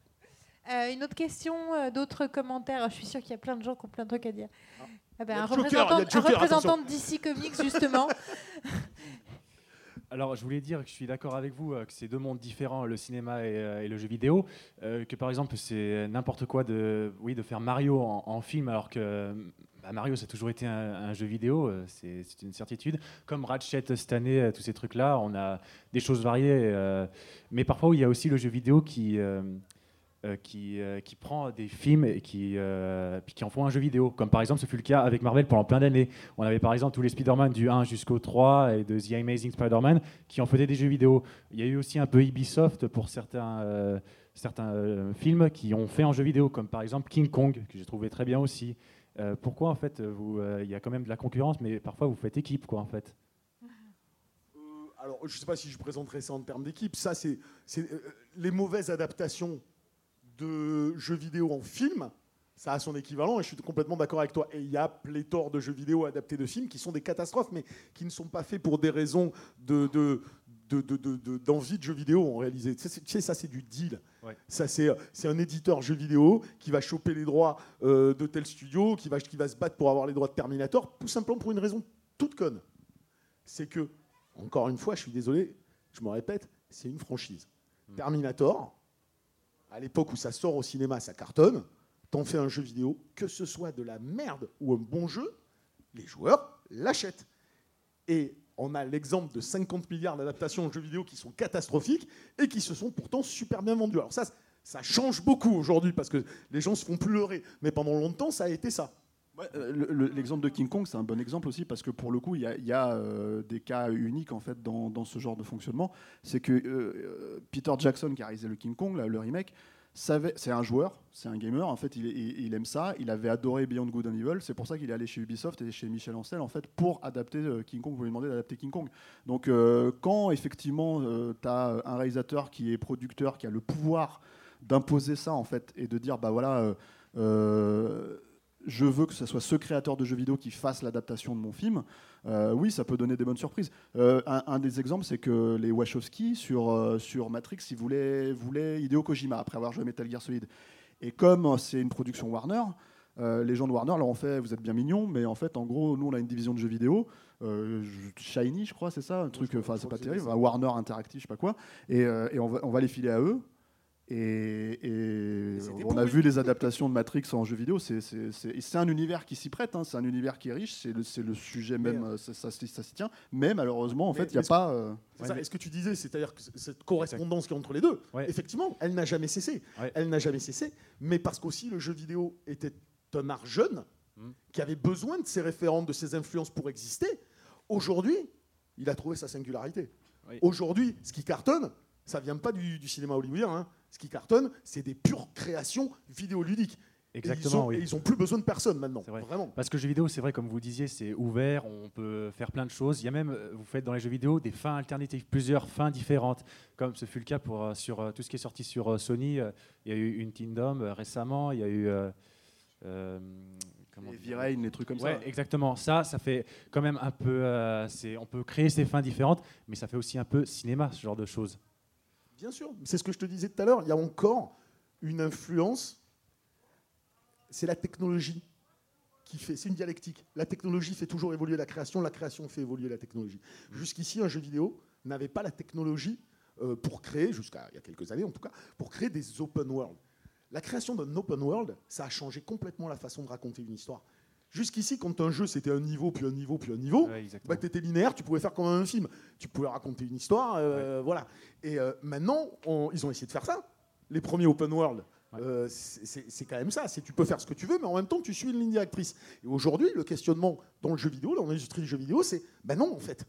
Euh, une autre question, euh, d'autres commentaires. Je suis sûre qu'il y a plein de gens qui ont plein de trucs à dire. Ah. Ah ben, un Joker, représentant, Joker, un représentant de DC Comics, justement. (laughs) Alors, je voulais dire que je suis d'accord avec vous euh, que c'est deux mondes différents, le cinéma et, euh, le jeu vidéo. Euh, que par exemple, c'est n'importe quoi de, oui, de faire Mario en, film, alors que bah, Mario, ça a toujours été un, jeu vidéo, c'est une certitude. Comme Ratchet cette année, tous ces trucs-là, on a des choses variées. mais parfois, il y a aussi le jeu vidéo qui. Qui, euh, qui prend des films et qui, euh, qui en font un jeu vidéo. Comme par exemple, ce fut le cas avec Marvel pendant plein d'années. On avait par exemple tous les Spider-Man du 1 jusqu'au 3 et de The Amazing Spider-Man qui en faisaient des jeux vidéo. Il y a eu aussi un peu Ubisoft pour certains, euh, certains euh, films qui ont fait en jeu vidéo, comme par exemple King Kong, que j'ai trouvé très bien aussi. Euh, pourquoi en fait, euh, il y a quand même de la concurrence, mais parfois vous faites équipe, quoi, en fait. Euh, alors, je ne sais pas si je présenterai ça en termes d'équipe. Ça, c'est euh, les mauvaises adaptations de jeux vidéo en film. Ça a son équivalent et je suis complètement d'accord avec toi. Et il y a pléthore de jeux vidéo adaptés de films qui sont des catastrophes, mais qui ne sont pas faits pour des raisons de, de, de- de- de- de- d'envie de jeux vidéo en réalité. Tu sais, ça, c'est du deal. Ouais. Ça, c'est, c'est un éditeur jeu vidéo qui va choper les droits euh, de tel studio, qui va, qui va se battre pour avoir les droits de Terminator, tout simplement pour une raison toute conne. C'est que, encore une fois, je suis désolé, je me répète, c'est une franchise. Terminator, à l'époque où ça sort au cinéma, ça cartonne. T'en fais un jeu vidéo, que ce soit de la merde ou un bon jeu, les joueurs l'achètent. Et on a l'exemple de 50 milliards d'adaptations de jeux vidéo qui sont catastrophiques et qui se sont pourtant super bien vendus. Alors ça, ça change beaucoup aujourd'hui parce que les gens se font plus leurrer. Mais pendant longtemps, ça a été ça. Euh, le- le- L'exemple de King Kong, c'est un bon exemple aussi parce que pour le coup, il y a, euh, des cas uniques en fait dans, ce genre de fonctionnement. C'est que euh, Peter Jackson, qui a réalisé le King Kong, le remake, c'est un joueur, c'est un gamer. En fait, il, aime ça. Il avait adoré Beyond Good and Evil. C'est pour ça qu'il est allé chez Ubisoft et chez Michel Ancel en fait pour adapter King Kong. Vous lui demandez d'adapter King Kong. Donc, quand effectivement, tu as un réalisateur qui est producteur, qui a le pouvoir d'imposer ça en fait et de dire bah voilà. Je veux que ce soit ce créateur de jeux vidéo qui fasse l'adaptation de mon film, euh, oui, ça peut donner des bonnes surprises. Euh, un, un des exemples, c'est que les Wachowski, sur, euh, sur Matrix, ils voulaient, voulaient Hideo Kojima, après avoir joué Metal Gear Solid. Et comme c'est une production Warner, les gens de Warner leur ont fait Vous êtes bien mignons, mais en fait, en gros, nous, on a une division de jeux vidéo. Shiny, je crois, c'est ça, un truc, enfin, c'est pas terrible, Warner Interactive, je sais pas quoi, et, et on, va, on va les filer à eux. Et, on a vu les adaptations de Matrix en jeu vidéo. C'est- un univers qui s'y prête. hein, c'est un univers qui est riche. C'est le, sujet même. euh, Ça, ça, ça s'y tient. Mais malheureusement, en Mais- fait, il n'y a pas. euh, C'est Ouais, Et ce que tu disais, c'est-à-dire que cette correspondance qui est entre les deux, Ouais. effectivement, elle n'a jamais cessé. Ouais. Elle n'a jamais cessé, mais parce qu'aussi le jeu vidéo était un art jeune Mm. qui avait besoin de ces référentes, de ces influences pour exister. Aujourd'hui, il a trouvé sa singularité. Oui. Aujourd'hui, ce qui cartonne, ça vient pas du, du cinéma hollywoodien. hein. Ce qui cartonne, c'est des pures créations vidéoludiques. Et ils Exactement, ont- oui. Et ils ont plus besoin de personne maintenant. C'est vrai. Vraiment. Parce que le jeu vidéo, c'est vrai, comme vous disiez, c'est ouvert, on peut faire plein de choses. Il y a même, euh, vous faites dans les jeux vidéo des fins alternatives, plusieurs fins différentes, comme ce fut le cas pour, euh, sur euh, tout ce qui est sorti sur Sony. Il y a eu une Kingdom récemment, il y a eu. euh, euh, comment les V-Rain, les trucs comme Ouais, ça. exactement. Ça, ça fait quand même un peu. euh, c'est- on peut créer ces fins différentes, mais ça fait aussi un peu cinéma, ce genre de choses. Bien sûr, c'est ce que je te disais tout à l'heure. Il y a encore une influence. C'est la technologie qui fait. C'est une dialectique. La technologie fait toujours évoluer la création. La création fait évoluer la technologie. Jusqu'ici, un jeu vidéo n'avait pas la technologie euh, pour créer, jusqu'à il y a quelques années en tout cas, pour créer des open world. La création d'un open world, ça a changé complètement la façon de raconter une histoire. Jusqu'ici, quand un jeu c'était un niveau, puis un niveau, puis un niveau, Ouais, bah, tu étais linéaire, tu pouvais faire comme un film. Tu pouvais raconter une histoire, euh, voilà. Et euh, maintenant, on- ils ont essayé de faire ça. Les premiers open world, Ouais. euh, c'est quand même ça. Tu peux faire ce que tu veux, mais en même temps, tu suis une ligne directrice. Et aujourd'hui, le questionnement dans le jeu vidéo, dans l'industrie du jeu vidéo, c'est ben non, en fait.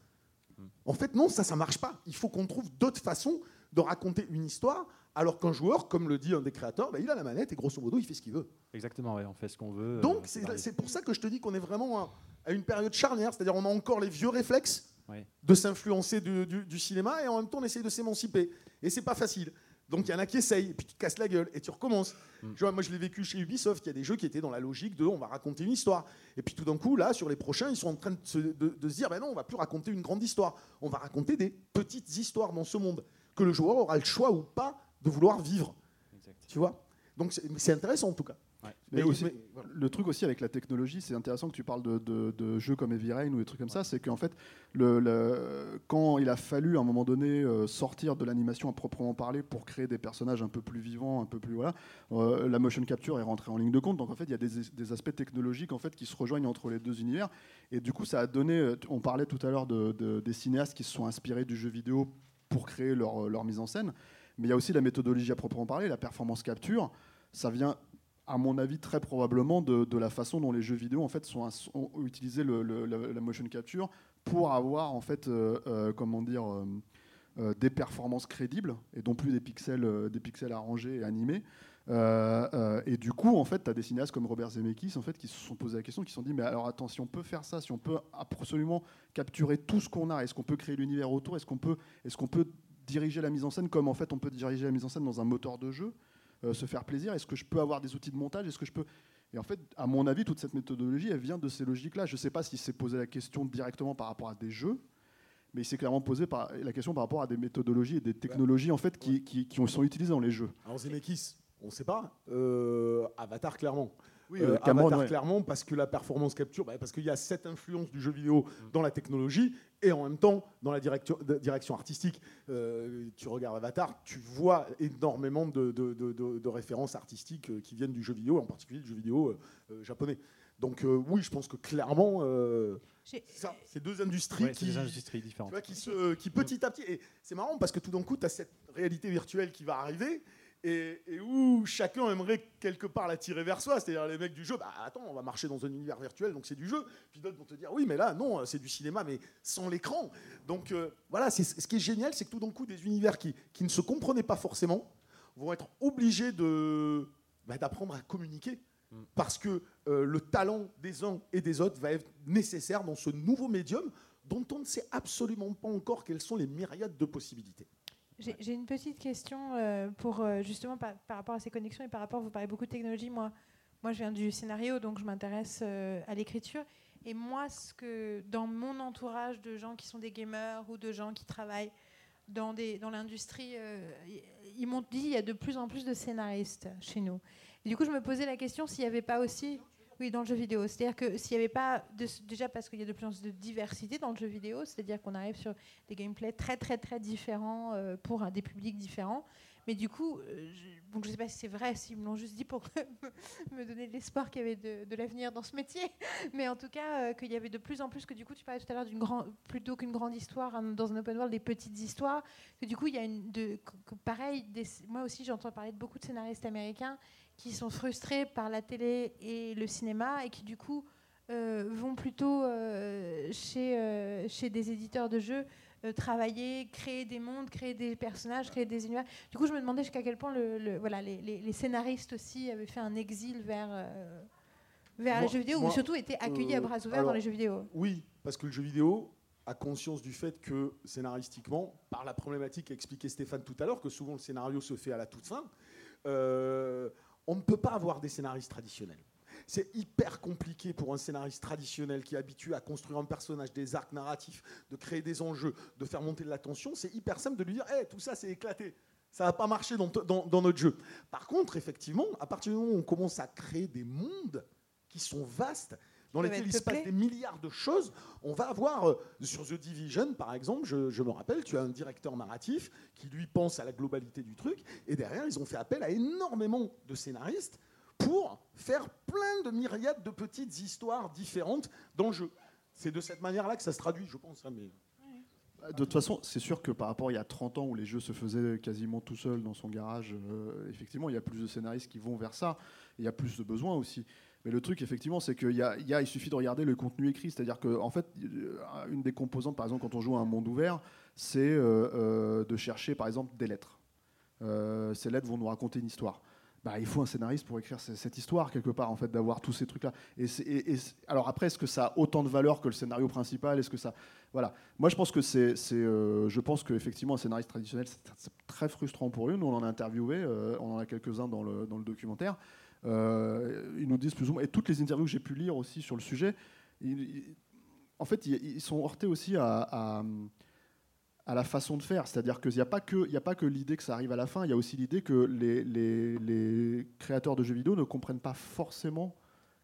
En fait, non, ça, ça marche pas. Il faut qu'on trouve d'autres façons de raconter une histoire, alors qu'un joueur, comme le dit un des créateurs, ben, il a la manette et grosso modo, il fait ce qu'il veut. Exactement, ouais, on fait ce qu'on veut. Donc, euh, c'est varié. c'est pour ça que je te dis qu'on est vraiment à, à une période charnière, c'est-à-dire on a encore les vieux réflexes Ouais. de s'influencer du, du- du cinéma et en même temps on essaye de s'émanciper. Et c'est pas facile. Donc il y en a qui essayent, et puis tu casses la gueule, et tu recommences. Mm. Tu vois, moi je l'ai vécu chez Ubisoft, il y a des jeux qui étaient dans la logique de on va raconter une histoire. Et puis tout d'un coup, là, sur les prochains, ils sont en train de se, de- de se dire, ben non, on va plus raconter une grande histoire, on va raconter des petites histoires dans ce monde, que le joueur aura le choix ou pas de vouloir vivre. Exact. Tu vois? Donc c'est intéressant en tout cas. Ouais. Mais aussi- voilà. Le truc aussi avec la technologie, c'est intéressant que tu parles de, de- de jeux comme Heavy Rain ou des trucs comme ça, c'est qu'en fait, le, le- quand il a fallu à un moment donné euh, sortir de l'animation à proprement parler pour créer des personnages un peu plus vivants, un peu plus voilà, euh, la motion capture est rentrée en ligne de compte. Donc en fait, il y a des, des aspects technologiques en fait qui se rejoignent entre les deux univers. Et du coup, ça a donné. euh, On parlait tout à l'heure de, de- des cinéastes qui se sont inspirés du jeu vidéo pour créer leur, leur mise en scène. Mais il y a aussi la méthodologie à proprement parler, la performance capture. Ça vient à mon avis, très probablement de, de la façon dont les jeux vidéo en fait sont, ont utilisé la, motion capture pour avoir en fait, euh, euh, comment dire, euh, des performances crédibles et non plus des pixels, des pixels arrangés et animés. Et du coup, en fait, tu as des cinéastes comme Robert Zemeckis en fait, qui se sont posé la question, qui se sont dit, mais alors attends, si on peut faire ça, si on peut absolument capturer tout ce qu'on a, est-ce qu'on peut créer l'univers autour, est-ce qu'on peut, est qu'on peut diriger la mise en scène comme en fait on peut diriger la mise en scène dans un moteur de jeu euh, se faire plaisir Est-ce que je peux avoir des outils de montage? Est-ce que je peux? Et en fait, à mon avis, toute cette méthodologie, elle vient de ces logiques-là. Je ne sais pas s'il s'est posé la question directement par rapport à des jeux, mais il s'est clairement posé par, la question par rapport à des méthodologies et des technologies en fait qui, qui, qui sont utilisées dans les jeux. Alors Zemeckis, on ne sait pas. Euh, Avatar, clairement. Oui, Euh, euh, Cameron, Avatar, ouais. clairement, parce que la performance capture, bah, parce qu'il y a cette influence du jeu vidéo dans la technologie et en même temps dans la direction, artistique. Euh, tu regardes Avatar, tu vois énormément de, de- de- de- de références artistiques qui viennent du jeu vidéo, en particulier du jeu vidéo euh, japonais. Donc euh, oui, je pense que clairement, euh, c'est deux industries Ouais, c'est qui, des industries tu différentes. vois, qui, se, qui petit à petit. Et c'est marrant parce que tout d'un coup, tu as cette réalité virtuelle qui va arriver et, et où chacun aimerait quelque part la tirer vers soi. C'est-à-dire les mecs du jeu, bah attends, on va marcher dans un univers virtuel, donc c'est du jeu. Puis d'autres vont te dire, oui, mais là, non, c'est du cinéma, mais sans l'écran. Donc euh, voilà, c'est, ce qui est génial, c'est que tout d'un coup, des univers qui, qui ne se comprenaient pas forcément vont être obligés de, bah, d'apprendre à communiquer. Parce que euh, le talent des uns et des autres va être nécessaire dans ce nouveau médium dont on ne sait absolument pas encore quelles sont les myriades de possibilités. J'ai une petite question euh, pour euh, justement par, rapport à ces connexions et par rapport, vous parlez beaucoup de technologie. Moi, moi je viens du scénario, donc je m'intéresse euh, à l'écriture. Et moi, ce que dans mon entourage de gens qui sont des gamers ou de gens qui travaillent dans, dans l'industrie, ils- m'ont dit il y a de plus en plus de scénaristes chez nous. Du coup, je me posais la question s'il n'y avait pas aussi. Oui, dans le jeu vidéo. C'est-à-dire que s'il n'y avait pas. déjà parce qu'il y a de plus en plus de diversité dans le jeu vidéo, c'est-à-dire qu'on arrive sur des gameplays très, très, très différents euh, pour des publics différents. Mais du coup, euh, je, je sais pas si c'est vrai, s'ils me l'ont juste dit pour (laughs) me donner l'espoir qu'il y avait de, l'avenir dans ce métier. Mais en tout cas, euh, qu'il y avait de plus en plus, que du coup, tu parlais tout à l'heure d'une plutôt qu'une grande histoire dans un open world, des petites histoires. Que du coup, il y a une, pareil, moi aussi, j'entends parler de beaucoup de scénaristes américains qui sont frustrés par la télé et le cinéma et qui du coup euh, vont plutôt euh, chez, euh, chez des éditeurs de jeux travailler, créer des mondes, créer des personnages, créer des univers. Du coup, je me demandais jusqu'à quel point le, le- voilà, les, les- les scénaristes aussi avaient fait un exil vers, vers Moi- les jeux vidéo moi, ou surtout étaient accueillis à bras ouverts dans les jeux vidéo. Oui, parce que le jeu vidéo a conscience du fait que scénaristiquement, par la problématique qu'a expliqué Stéphane tout à l'heure, que souvent le scénario se fait à la toute fin, euh, on ne peut pas avoir des scénaristes traditionnels. C'est hyper compliqué pour un scénariste traditionnel qui est habitué à construire un personnage, des arcs narratifs, de créer des enjeux, de faire monter de la tension. C'est hyper simple de lui dire Eh, tout ça, c'est éclaté. Ça va pas dans, dans- dans notre jeu. Par contre, effectivement, à partir du moment où on commence à créer des mondes qui sont vastes, dans lesquels il se passe des milliards de choses, on va avoir, euh, sur The Division par exemple, je, je me rappelle, tu as un directeur narratif qui lui pense à la globalité du truc, et derrière ils ont fait appel à énormément de scénaristes pour faire plein de myriades de petites histoires différentes dans le jeu. C'est de cette manière-là que ça se traduit, je pense. hein, mais... De toute façon, c'est sûr que par rapport à il y a 30 ans où les jeux se faisaient quasiment tout seul dans son garage, euh, effectivement, il y a plus de scénaristes qui vont vers ça. Il y a plus de besoins aussi. Mais le truc, effectivement, c'est qu'il y a, il suffit de regarder le contenu écrit. C'est-à-dire que, en fait, euh, une des composantes, par exemple, quand on joue à un monde ouvert, c'est euh, euh, de chercher, par exemple, des lettres. Ces lettres vont nous raconter une histoire. Bah, il faut un scénariste pour écrire cette histoire quelque part en fait d'avoir tous ces trucs là et, alors après est-ce que ça a autant de valeur que le scénario principal? Est-ce que ça voilà moi je pense que c'est je pense qu'effectivement un scénariste traditionnel c'est très frustrant pour eux nous on en a interviewé on en a quelques uns dans le, documentaire ils nous disent plus ou moins et toutes les interviews que j'ai pu lire aussi sur le sujet ils- ils- en fait ils, sont heurtés aussi à, à à la façon de faire. C'est-à-dire qu'il n'y a pas que, il y a pas que l'idée que ça arrive à la fin, il y a aussi l'idée que les, les- les créateurs de jeux vidéo ne comprennent pas forcément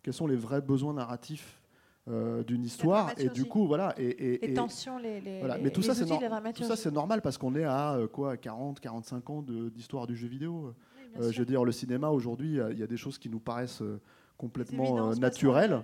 quels sont les vrais besoins narratifs euh, d'une histoire. Et du coup, voilà. Et, et- Les tensions, les, les, voilà. Mais tout ça, outils tout ça, c'est normal parce qu'on est à euh, quoi, 40, 45 ans d'histoire du jeu vidéo. Euh, je veux dire, le cinéma aujourd'hui, il y a- il y a des choses qui nous paraissent euh, complètement euh, naturelles.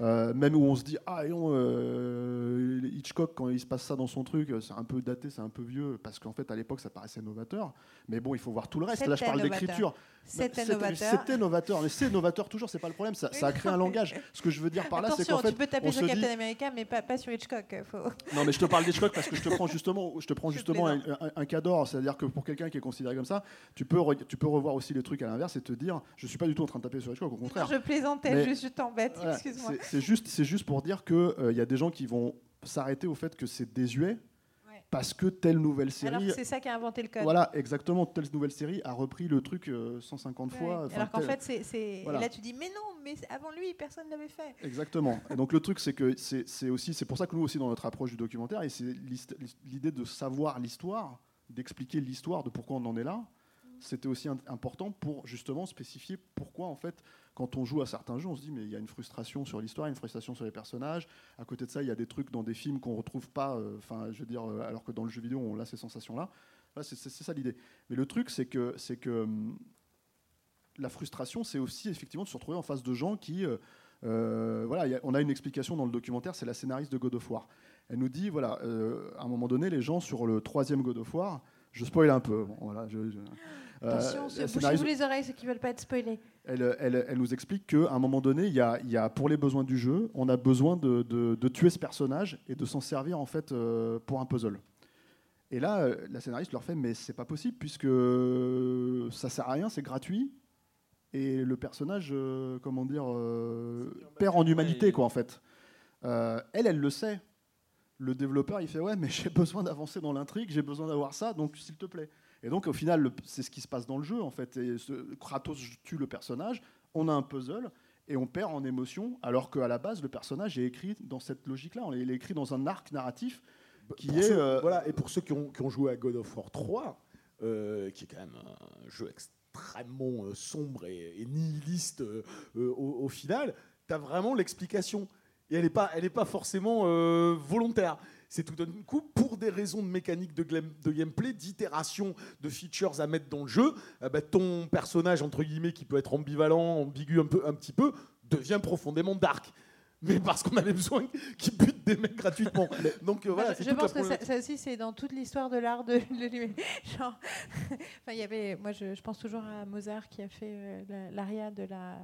Euh, même où on se dit ah et euh, Hitchcock quand il se passe ça dans son truc euh, c'est un peu daté c'est un peu vieux parce qu'en fait à l'époque ça paraissait novateur. Mais bon il faut voir tout le reste. Là je C'était parle d'écriture. C'était Bah, novateur. c'était novateur mais c'est novateur toujours c'est pas le problème. Ça, ça a créé un langage. Ce que je veux dire par là c'est qu'en fait tu peux taper on sur Captain dit America, mais pas, pas sur Hitchcock. Faut... non mais je te parle d'Hitchcock parce que je te prends justement je te prends (laughs) justement un, un- un cas d'or. C'est à dire que pour quelqu'un qui est considéré comme ça tu peux re- tu peux revoir aussi les trucs à l'inverse et te dire je suis pas du tout en train de taper sur Hitchcock au contraire. Je plaisantais, Mais- je, je t'embête, excuse-moi. C'est- juste, c'est juste pour dire qu'il y a des gens qui vont s'arrêter au fait que c'est désuet parce que telle nouvelle Alors série. que c'est ça qui a inventé le code. Voilà, exactement, telle nouvelle série a repris le truc euh, 150 Ouais. fois. Alors qu'en tel- fait, c'est. Voilà. Là, tu dis, mais non, mais avant lui, personne ne l'avait fait. Exactement. Et donc le truc, c'est que c'est aussi, c'est pour ça que nous aussi dans notre approche du documentaire, et c'est l'idée de savoir l'histoire, d'expliquer l'histoire de pourquoi on en est là. C'était aussi important pour justement spécifier pourquoi en fait, quand on joue à certains jeux, on se dit mais il y a une frustration sur l'histoire, une frustration sur les personnages. À côté de ça, il y a des trucs dans des films qu'on retrouve pas. euh, Enfin, je veux dire, euh, alors que dans le jeu vidéo, on a ces sensations-là. C'est ça l'idée. Mais le truc, c'est que c'est que hum, la frustration, c'est aussi effectivement de se retrouver en face de gens qui euh, voilà, on a une explication dans le documentaire, c'est la scénariste de God of War. Elle nous dit, voilà, à un moment donné, les gens sur le troisième God of War, je spoil un peu, voilà, je- Attention, se- la bouchez-vous scénariste- les oreilles, ceux qui veulent pas être spoilés. elle, elle- elle nous explique qu'à un moment donné, il y, a, il y a, pour les besoins du jeu, on a besoin de, de- de tuer ce personnage et de s'en servir en fait euh, pour un puzzle. Et là, euh, la scénariste leur fait, mais c'est pas possible puisque ça sert à rien, c'est gratuit. Et le personnage, euh, comment dire, euh, perd en humanité, quoi, en fait. Euh, elle, elle le sait. Le développeur, il fait, ouais, mais j'ai besoin d'avancer dans l'intrigue, j'ai besoin d'avoir ça, donc s'il te plaît. Et donc, au final, c'est ce qui se passe dans le jeu, en fait. Et ce- Kratos tue le personnage, on a un puzzle, et on perd en émotion, alors qu'à la base, le personnage est écrit dans cette logique-là. Il est écrit dans un arc narratif qui Pour est... ceux- euh, voilà, et pour ceux qui ont, qui ont joué à God of War 3, euh, qui est quand même un jeu extrêmement euh, sombre et, et nihiliste au, au final, tu as vraiment l'explication. Et elle n'est pas, elle est pas forcément volontaire. C'est tout d'un coup, pour des raisons de mécanique de, de gameplay, d'itération de features à mettre dans le jeu, eh ben, ton personnage, entre guillemets, qui peut être ambivalent, ambigu un, peu, un petit peu, devient profondément dark mais parce qu'on avait besoin qu'ils butent des mecs gratuitement. Donc euh, voilà, je, pense que ça, aussi c'est dans toute l'histoire de l'art de, (laughs) genre, (laughs) enfin il y avait, moi je, pense toujours à Mozart qui a fait euh, l'aria de la,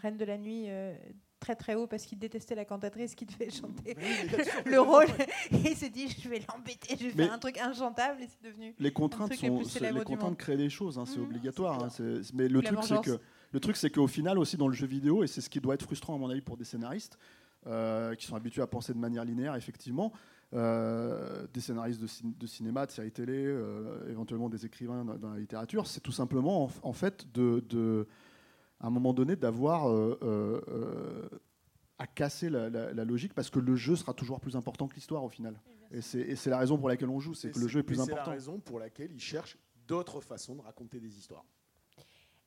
Reine de la Nuit. Euh, très très haut parce qu'il détestait la cantatrice qui devait chanter (laughs) le rôle. Et il s'est dit je vais l'embêter je vais faire un truc inchantable et c'est devenu les contraintes sont les contraintes créent des choses hein, c'est mmh, obligatoire hein, mais le truc c'est que le truc, c'est qu'au final, aussi dans le jeu vidéo, et c'est ce qui doit être frustrant à mon avis pour des scénaristes, euh, qui sont habitués à penser de manière linéaire, effectivement, euh, des scénaristes de, cinéma, de séries télé, euh, éventuellement des écrivains dans, la littérature, c'est tout simplement en, fait de, à un moment donné d'avoir à casser la, logique parce que le jeu sera toujours plus important que l'histoire au final. Et c'est la raison pour laquelle on joue, c'est que le jeu est plus important. C'est la raison pour laquelle ils cherchent d'autres façons de raconter des histoires.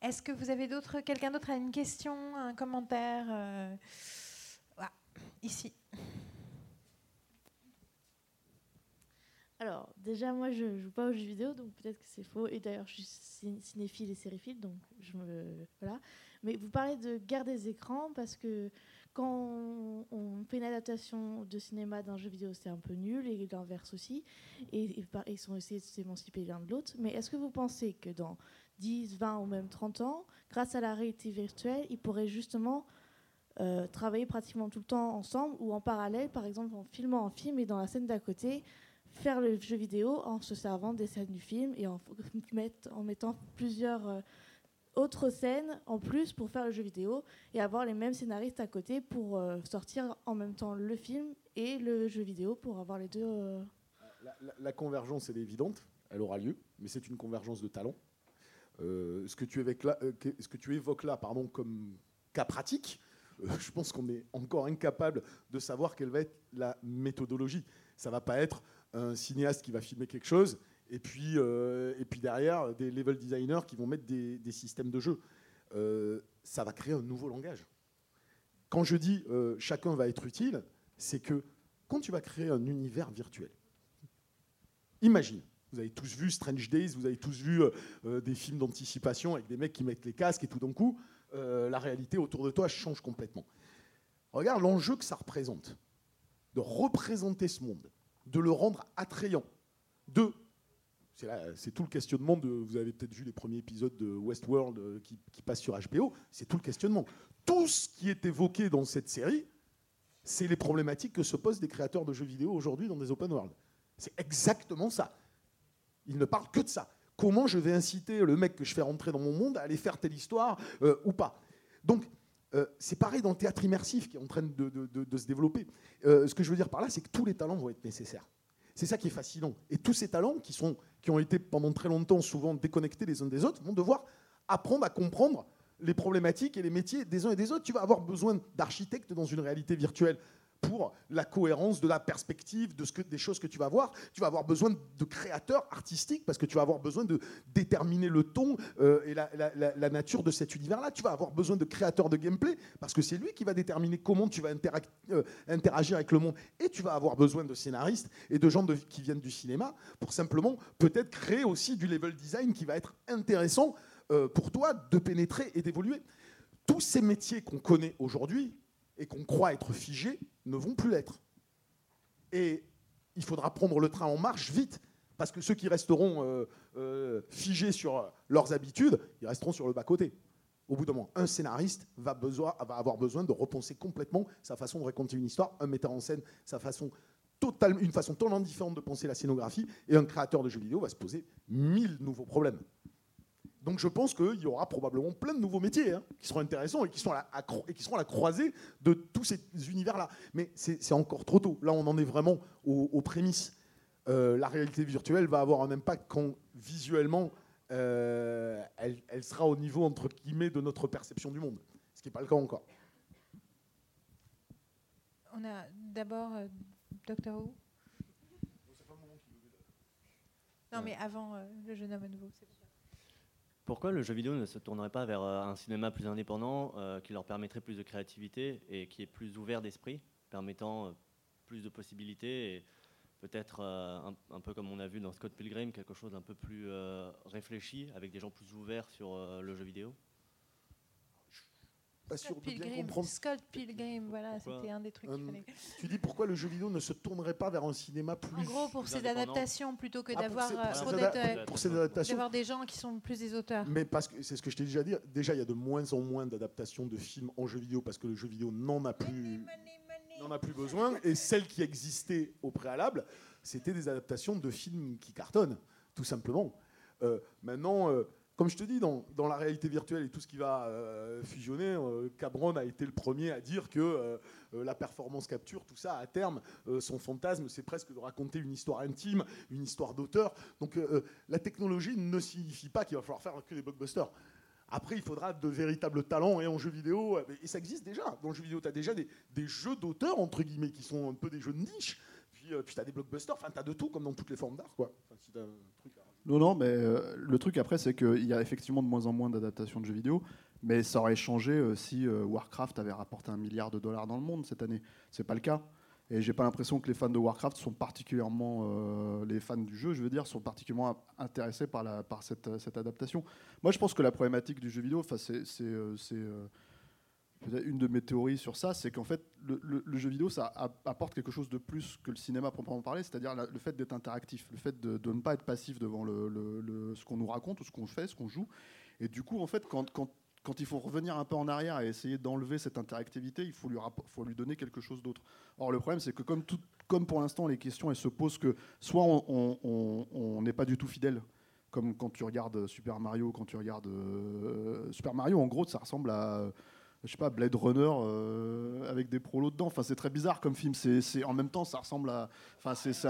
Est-ce que vous avez d'autres, quelqu'un d'autre a une question, un commentaire euh, Ici. Alors, déjà, moi, je ne joue pas aux jeux vidéo, donc peut-être que c'est faux. Et d'ailleurs, je suis cinéphile et sériephile, donc je me. Voilà. Mais vous parlez de guerre des écrans parce que quand on, fait une adaptation de cinéma d'un jeu vidéo, c'est un peu nul, et l'inverse aussi. Et, ils sont essayés de s'émanciper l'un de l'autre. Mais est-ce que vous pensez que dans 10, 20 ou même 30 ans, grâce à la réalité virtuelle, ils pourraient justement euh, travailler pratiquement tout le temps ensemble ou en parallèle, par exemple en filmant un film et dans la scène d'à côté, faire le jeu vidéo en se servant des scènes du film et (laughs) en, mettant plusieurs euh, autres scènes en plus pour faire le jeu vidéo et avoir les mêmes scénaristes à côté pour euh, sortir en même temps le film et le jeu vidéo pour avoir les deux. La, la, convergence, est évidente, elle aura lieu, mais c'est une convergence de talents. Euh, ce, que tu évoques là, euh, ce que tu évoques là pardon, comme cas pratique, euh, je pense qu'on est encore incapable de savoir quelle va être la méthodologie. Ça va pas être un cinéaste qui va filmer quelque chose et puis, et puis derrière des level designers qui vont mettre des, systèmes de jeu. ça va créer un nouveau langage. Quand je dis chacun va être utile, c'est que quand tu vas créer un univers virtuel, imagine, vous avez tous vu Strange Days, vous avez tous vu euh, euh, des films d'anticipation avec des mecs qui mettent les casques et tout d'un coup, euh, la réalité autour de toi change complètement. Regarde l'enjeu que ça représente, de représenter ce monde, de le rendre attrayant, de c'est tout le questionnement. Vous avez peut-être vu les premiers épisodes de Westworld qui, qui passent sur HBO. C'est tout le questionnement. Tout ce qui est évoqué dans cette série, c'est les problématiques que se posent des créateurs de jeux vidéo aujourd'hui dans des open world. C'est exactement ça. Il ne parle que de ça. Comment je vais inciter le mec que je fais rentrer dans mon monde à aller faire telle histoire euh, ou pas Donc, euh, c'est pareil dans le théâtre immersif qui est en train de, se développer. Euh, ce que je veux dire par là, c'est que tous les talents vont être nécessaires. C'est ça qui est fascinant. Et tous ces talents qui, sont, qui ont été pendant très longtemps souvent déconnectés les uns des autres vont devoir apprendre à comprendre les problématiques et les métiers des uns et des autres. Tu vas avoir besoin d'architectes dans une réalité virtuelle pour la cohérence de la perspective, de ce que, des choses que tu vas voir. Tu vas avoir besoin de créateurs artistiques parce que tu vas avoir besoin de déterminer le ton euh, et la, nature de cet univers-là. Tu vas avoir besoin de créateurs de gameplay parce que c'est lui qui va déterminer comment tu vas euh, interagir avec le monde. Et tu vas avoir besoin de scénaristes et de gens qui viennent du cinéma pour simplement peut-être créer aussi du level design qui va être intéressant euh, pour toi de pénétrer et d'évoluer. Tous ces métiers qu'on connaît aujourd'hui, et qu'on croit être figés ne vont plus l'être. Et il faudra prendre le train en marche vite, parce que ceux qui resteront euh, euh, figés sur leurs habitudes, ils resteront sur le bas-côté. Au bout d'un moment, un scénariste va, avoir besoin de repenser complètement sa façon de raconter une histoire, un metteur en scène, sa une façon totalement différente de penser la scénographie, et un créateur de jeux vidéo va se poser mille nouveaux problèmes. Donc je pense qu'il y aura probablement plein de nouveaux métiers hein, qui seront intéressants et qui, sont à la, et qui seront à la croisée de tous ces univers-là. Mais c'est encore trop tôt. Là, on en est vraiment aux, prémices. Euh, la réalité virtuelle va avoir un impact quand visuellement euh, elle, sera au niveau entre guillemets de notre perception du monde, ce qui n'est pas le cas encore. On a d'abord euh, Docteur Who. Non, mais avant le jeune homme à nouveau. Pourquoi le jeu vidéo ne se tournerait pas vers euh, un cinéma plus indépendant euh, qui leur permettrait plus de créativité et qui est plus ouvert d'esprit, permettant euh, plus de possibilités et peut-être un, un peu comme on a vu dans Scott Pilgrim, quelque chose d'un peu plus réfléchi, avec des gens plus ouverts sur le jeu vidéo? Pas sûr Scott de bien Pilgrim, comprendre. Scott Pilgrim, voilà, c'était un des trucs Euh, qu'il fallait. Tu dis pourquoi le jeu vidéo ne se tournerait pas vers un cinéma plus. En gros, pour indépendant. adaptations, plutôt que Ah, d'avoir euh, pour euh, pour ces adaptations. d'avoir des gens qui sont plus des auteurs. Mais parce que c'est ce que je t'ai déjà dit, déjà il y a de moins en moins d'adaptations de films en jeu vidéo parce que le jeu vidéo n'en a plus, n'en a plus besoin. Et celles qui existaient au préalable, c'était des adaptations de films qui cartonnent, tout simplement. Euh, maintenant, euh, comme je te dis, dans, la réalité virtuelle et tout ce qui va euh, fusionner, euh, Cabron a été le premier à dire que euh, la performance capture, tout ça, à terme, son fantasme, c'est presque de raconter une histoire intime, une histoire d'auteur. Donc la technologie ne signifie pas qu'il va falloir faire que des blockbusters. Après, il faudra de véritables talents et en jeu vidéo, et ça existe déjà. Dans le jeu vidéo, tu as déjà des, jeux d'auteurs, entre guillemets, qui sont un peu des jeux de niche. Puis, puis tu as des blockbusters, enfin, tu as de tout, comme dans toutes les formes d'art. quoi. Non, non, mais euh, le truc après, c'est qu'il y a effectivement de moins en moins d'adaptations de jeux vidéo, mais ça aurait changé euh, si euh, Warcraft avait rapporté un milliard de dollars dans le monde cette année. C'est pas le cas. Et j'ai pas l'impression que les fans de Warcraft sont particulièrement, les fans du jeu, je veux dire, sont particulièrement intéressés par, la, par cette, cette adaptation. Moi, je pense que la problématique du jeu vidéo, c'est, c'est, euh, c'est, euh, peut-être une de mes théories sur ça, c'est qu'en fait, le, jeu vidéo, ça apporte quelque chose de plus que le cinéma proprement parlé, c'est-à-dire le fait d'être interactif, le fait de, ne pas être passif devant le, ce qu'on nous raconte, ou ce qu'on fait, ce qu'on joue. Et du coup, en fait, quand, il faut revenir un peu en arrière et essayer d'enlever cette interactivité, il faut lui, donner quelque chose d'autre. Or, le problème, c'est que comme, pour l'instant, les questions, elles se posent que soit on n'est pas du tout fidèle, comme quand tu regardes Super Mario, quand tu regardes euh, Super Mario, en gros, ça ressemble à je sais pas, Blade Runner euh, avec des prolos dedans. Enfin, c'est très bizarre comme film. C'est, en même temps, ça ressemble à. Enfin, c'est,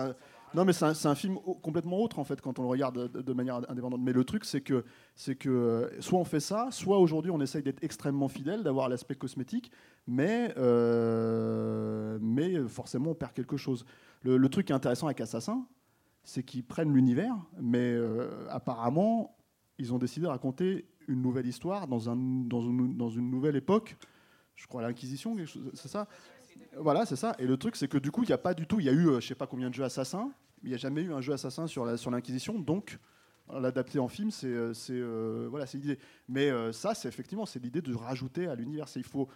non, mais c'est un, film complètement autre en fait quand on le regarde de, manière indépendante. Mais le truc, c'est que, c'est que euh, soit on fait ça, soit aujourd'hui on essaye d'être extrêmement fidèle, d'avoir l'aspect cosmétique, mais, euh, mais forcément on perd quelque chose. Le, truc intéressant avec Assassin, c'est qu'ils prennent l'univers, mais apparemment, ils ont décidé de raconter une nouvelle histoire dans, un, dans, une, dans une nouvelle époque. Je crois à l'Inquisition, c'est ça? Voilà, c'est ça. Et le truc, c'est que du coup, il n'y a pas du tout. Il y a eu, euh, je sais pas combien de jeux assassins, mais il n'y a jamais eu un jeu assassin sur la- sur l'Inquisition. donc, l'adapter en film, c'est euh, euh, voilà, c'est l'idée. Mais euh, ça, c'est effectivement, c'est l'idée de rajouter à l'univers. Il faut,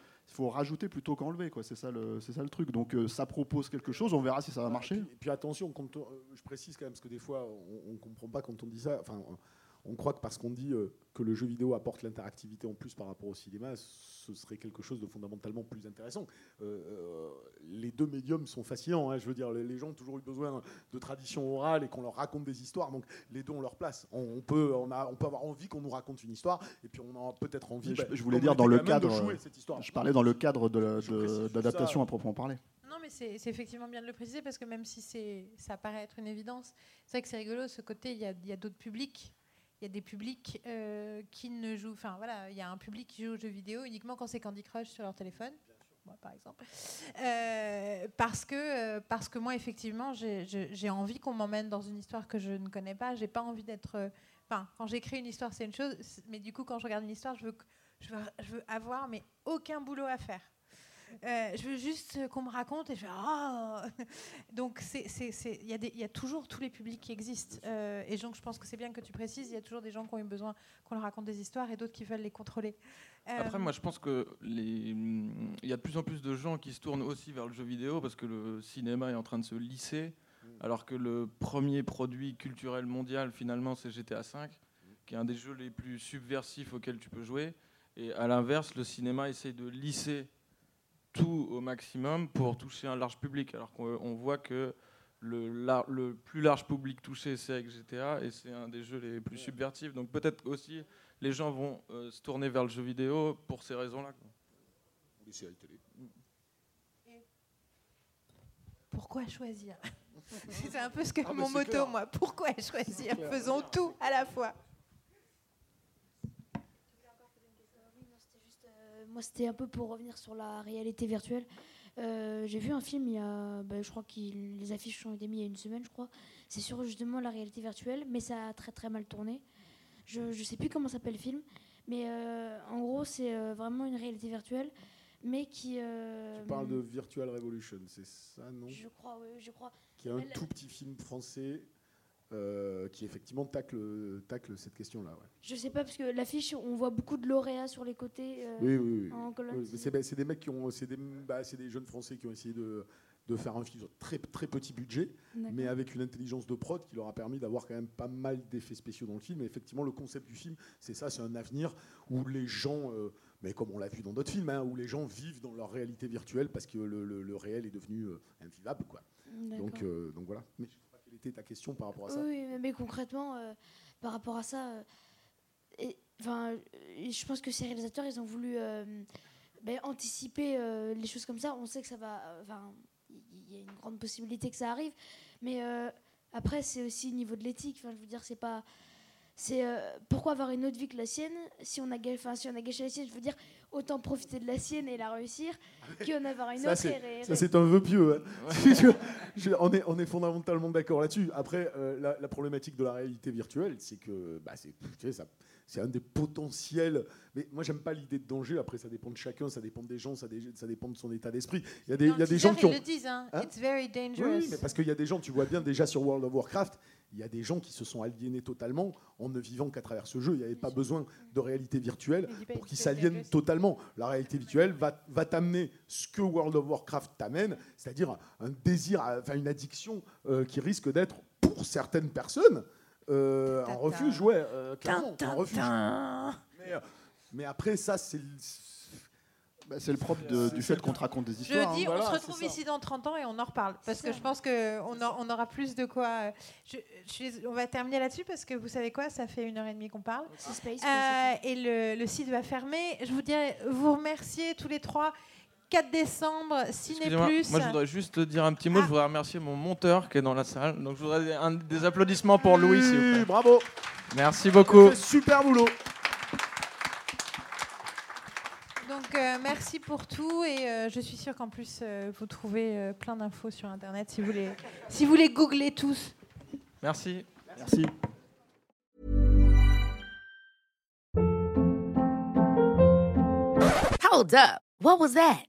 rajouter plutôt qu'enlever, quoi. C'est ça le, c'est ça le truc. Donc, euh, ça propose quelque chose. On verra si ça va marcher. Et puis, et puis attention, quand on- je précise quand même, parce que des fois, on ne comprend pas quand on dit ça. Enfin, on- on croit que parce qu'on dit euh, que le jeu vidéo apporte l'interactivité en plus par rapport au cinéma, ce serait quelque chose de fondamentalement plus intéressant. Euh, euh, les deux médiums sont fascinants. hein, je veux dire, les, gens ont toujours eu besoin de tradition orale et qu'on leur raconte des histoires. Donc, les deux ont leur place. On, on peut, on, a, on peut avoir envie qu'on nous raconte une histoire, et puis on a peut-être envie. Je, bah, je voulais dire dans le de cadre. jouer cette histoire. Je parlais dans le cadre de précise de- d'adaptation ça. à proprement parler. Non, mais c'est effectivement bien de le préciser parce que même si c'est, ça paraît être une évidence, c'est vrai que c'est rigolo ce côté. Il y a, il y a d'autres publics. Il y a des publics euh, qui ne jouent. Enfin voilà, il y a un public qui joue aux jeux vidéo uniquement quand c'est Candy Crush sur leur téléphone. Moi, par exemple. Euh, parce, que, euh, parce que moi, effectivement, j'ai- envie qu'on m'emmène dans une histoire que je ne connais pas. J'ai pas envie d'être. Enfin, quand j'écris une histoire, c'est une chose. Mais du coup, quand je regarde une histoire, je veux, je veux, je veux avoir mais aucun boulot à faire. Euh, je veux juste qu'on me raconte et je fais ah donc c'est c'est- c'est- il y a des- il y a toujours tous les publics qui existent. Euh, et donc je pense que c'est bien que tu précises il y a toujours des gens qui ont eu besoin qu'on leur raconte des histoires et d'autres qui veulent les contrôler. Euh, Après, moi, je pense que les... il y a de plus en plus de gens qui se tournent aussi vers le jeu vidéo parce que le cinéma est en train de se lisser, alors que le premier produit culturel mondial, finalement, c'est GTA V, qui est un des jeux les plus subversifs auxquels tu peux jouer. Et à l'inverse, le cinéma essaye de lisser tout au maximum pour toucher un large public, alors qu'on on voit que le, lar- le plus large public touché, c'est avec GTA, et c'est un des jeux les plus subvertifs. Donc peut-être aussi les gens vont euh, se tourner vers le jeu vidéo pour ces raisons-là. pourquoi choisir? (laughs) C'est un peu ce que Ah, mon moto clair. moi. Pourquoi choisir? faisons tout à la fois moi, c'était un peu pour revenir sur la réalité virtuelle. Euh, J'ai vu un film, il y a, bah, je crois que les affiches ont été mises il y a une semaine, je crois. C'est sur justement la réalité virtuelle, mais ça a très très mal tourné. Je ne sais plus comment s'appelle le film, mais euh, en gros, c'est euh, vraiment une réalité virtuelle. mais qui. Tu parles de Virtual Revolution, c'est ça, non? Je crois, oui, je crois. Qui est un Elle- tout petit film français euh, qui effectivement tacle, tacle cette question-là. ouais. Je sais pas, parce que l'affiche, on voit beaucoup de lauréats sur les côtés. euh, Oui, oui, oui. En colonne. Oui, mais c'est bah, des mecs qui ont, c'est des, bah, c'est des jeunes Français qui ont essayé de, de faire un film sur très très petit budget, mais avec une intelligence de prod qui leur a permis d'avoir quand même pas mal d'effets spéciaux dans le film. Et effectivement, le concept du film, c'est ça, c'est un avenir où les gens, euh, mais comme on l'a vu dans d'autres films, hein, où les gens vivent dans leur réalité virtuelle parce que le, le- le réel est devenu euh, invivable, quoi. Donc, euh, donc voilà. Mais ta question par rapport à ça. Oui, mais- concrètement, euh, par rapport à ça, euh, euh, je pense que ces réalisateurs, ils ont voulu ben, anticiper les choses comme ça. On sait que ça va, il y a une grande possibilité que ça arrive, mais après, c'est aussi au niveau de l'éthique. Je veux dire, c'est pas, c'est pourquoi avoir une autre vie que la sienne si on a, si on a gâché la sienne? Je veux dire, autant profiter de la sienne et la réussir qu'en avoir une Ça, autre. et Ça, c'est un vœu pieux. hein. (laughs) On, est, on est fondamentalement d'accord là-dessus. Après, euh, la, la problématique de la réalité virtuelle, c'est que bah, c'est tu sais, ça- c'est un des potentiels. Mais moi, j'aime pas l'idée de danger. Après, ça dépend de chacun, ça dépend des gens, ça, dé- ça dépend de son état d'esprit. Il y a des, Dans il y a le des gens qui ont. ils le disent, hein. Hein It's very dangerous. oui, mais parce qu'il y a des gens, tu vois bien déjà sur World of Warcraft, il y a des gens qui se sont aliénés totalement en ne vivant qu'à travers ce jeu. Il n'y avait pas besoin de réalité virtuelle pour qu'ils s'aliènent totalement. La réalité virtuelle va, va t'amener ce que World of Warcraft t'amène, c'est-à-dire un désir, enfin une addiction euh, qui risque d'être pour certaines personnes euh, un refuge, ouais, euh, clairement, un refuge. mais après ça, c'est Bah, c'est le propre de- du fait qu'on te raconte des Je histoires. dis, hein. voilà, on se retrouve ici dans 30 ans et on en reparle. Parce que ça. je pense qu'on on aura plus de quoi. euh, je- je on va terminer là-dessus parce que vous savez quoi, ça fait une heure et demie qu'on parle. Euh, et le, le site va fermer. Je vous dirais, vous remercier tous les trois. 4 décembre, Ciné Plus. moi je voudrais juste dire un petit mot. Ah. Je voudrais remercier mon monteur qui est dans la salle. Donc je voudrais des, un- des applaudissements pour Louis, s'il vous plaît. bravo, Merci beaucoup. super boulot. Donc euh, merci pour tout et euh, je suis sûre qu'en plus euh, vous trouvez euh, plein d'infos sur internet si vous les si vous les googlez tous. Merci. Merci. Hold up. What was that?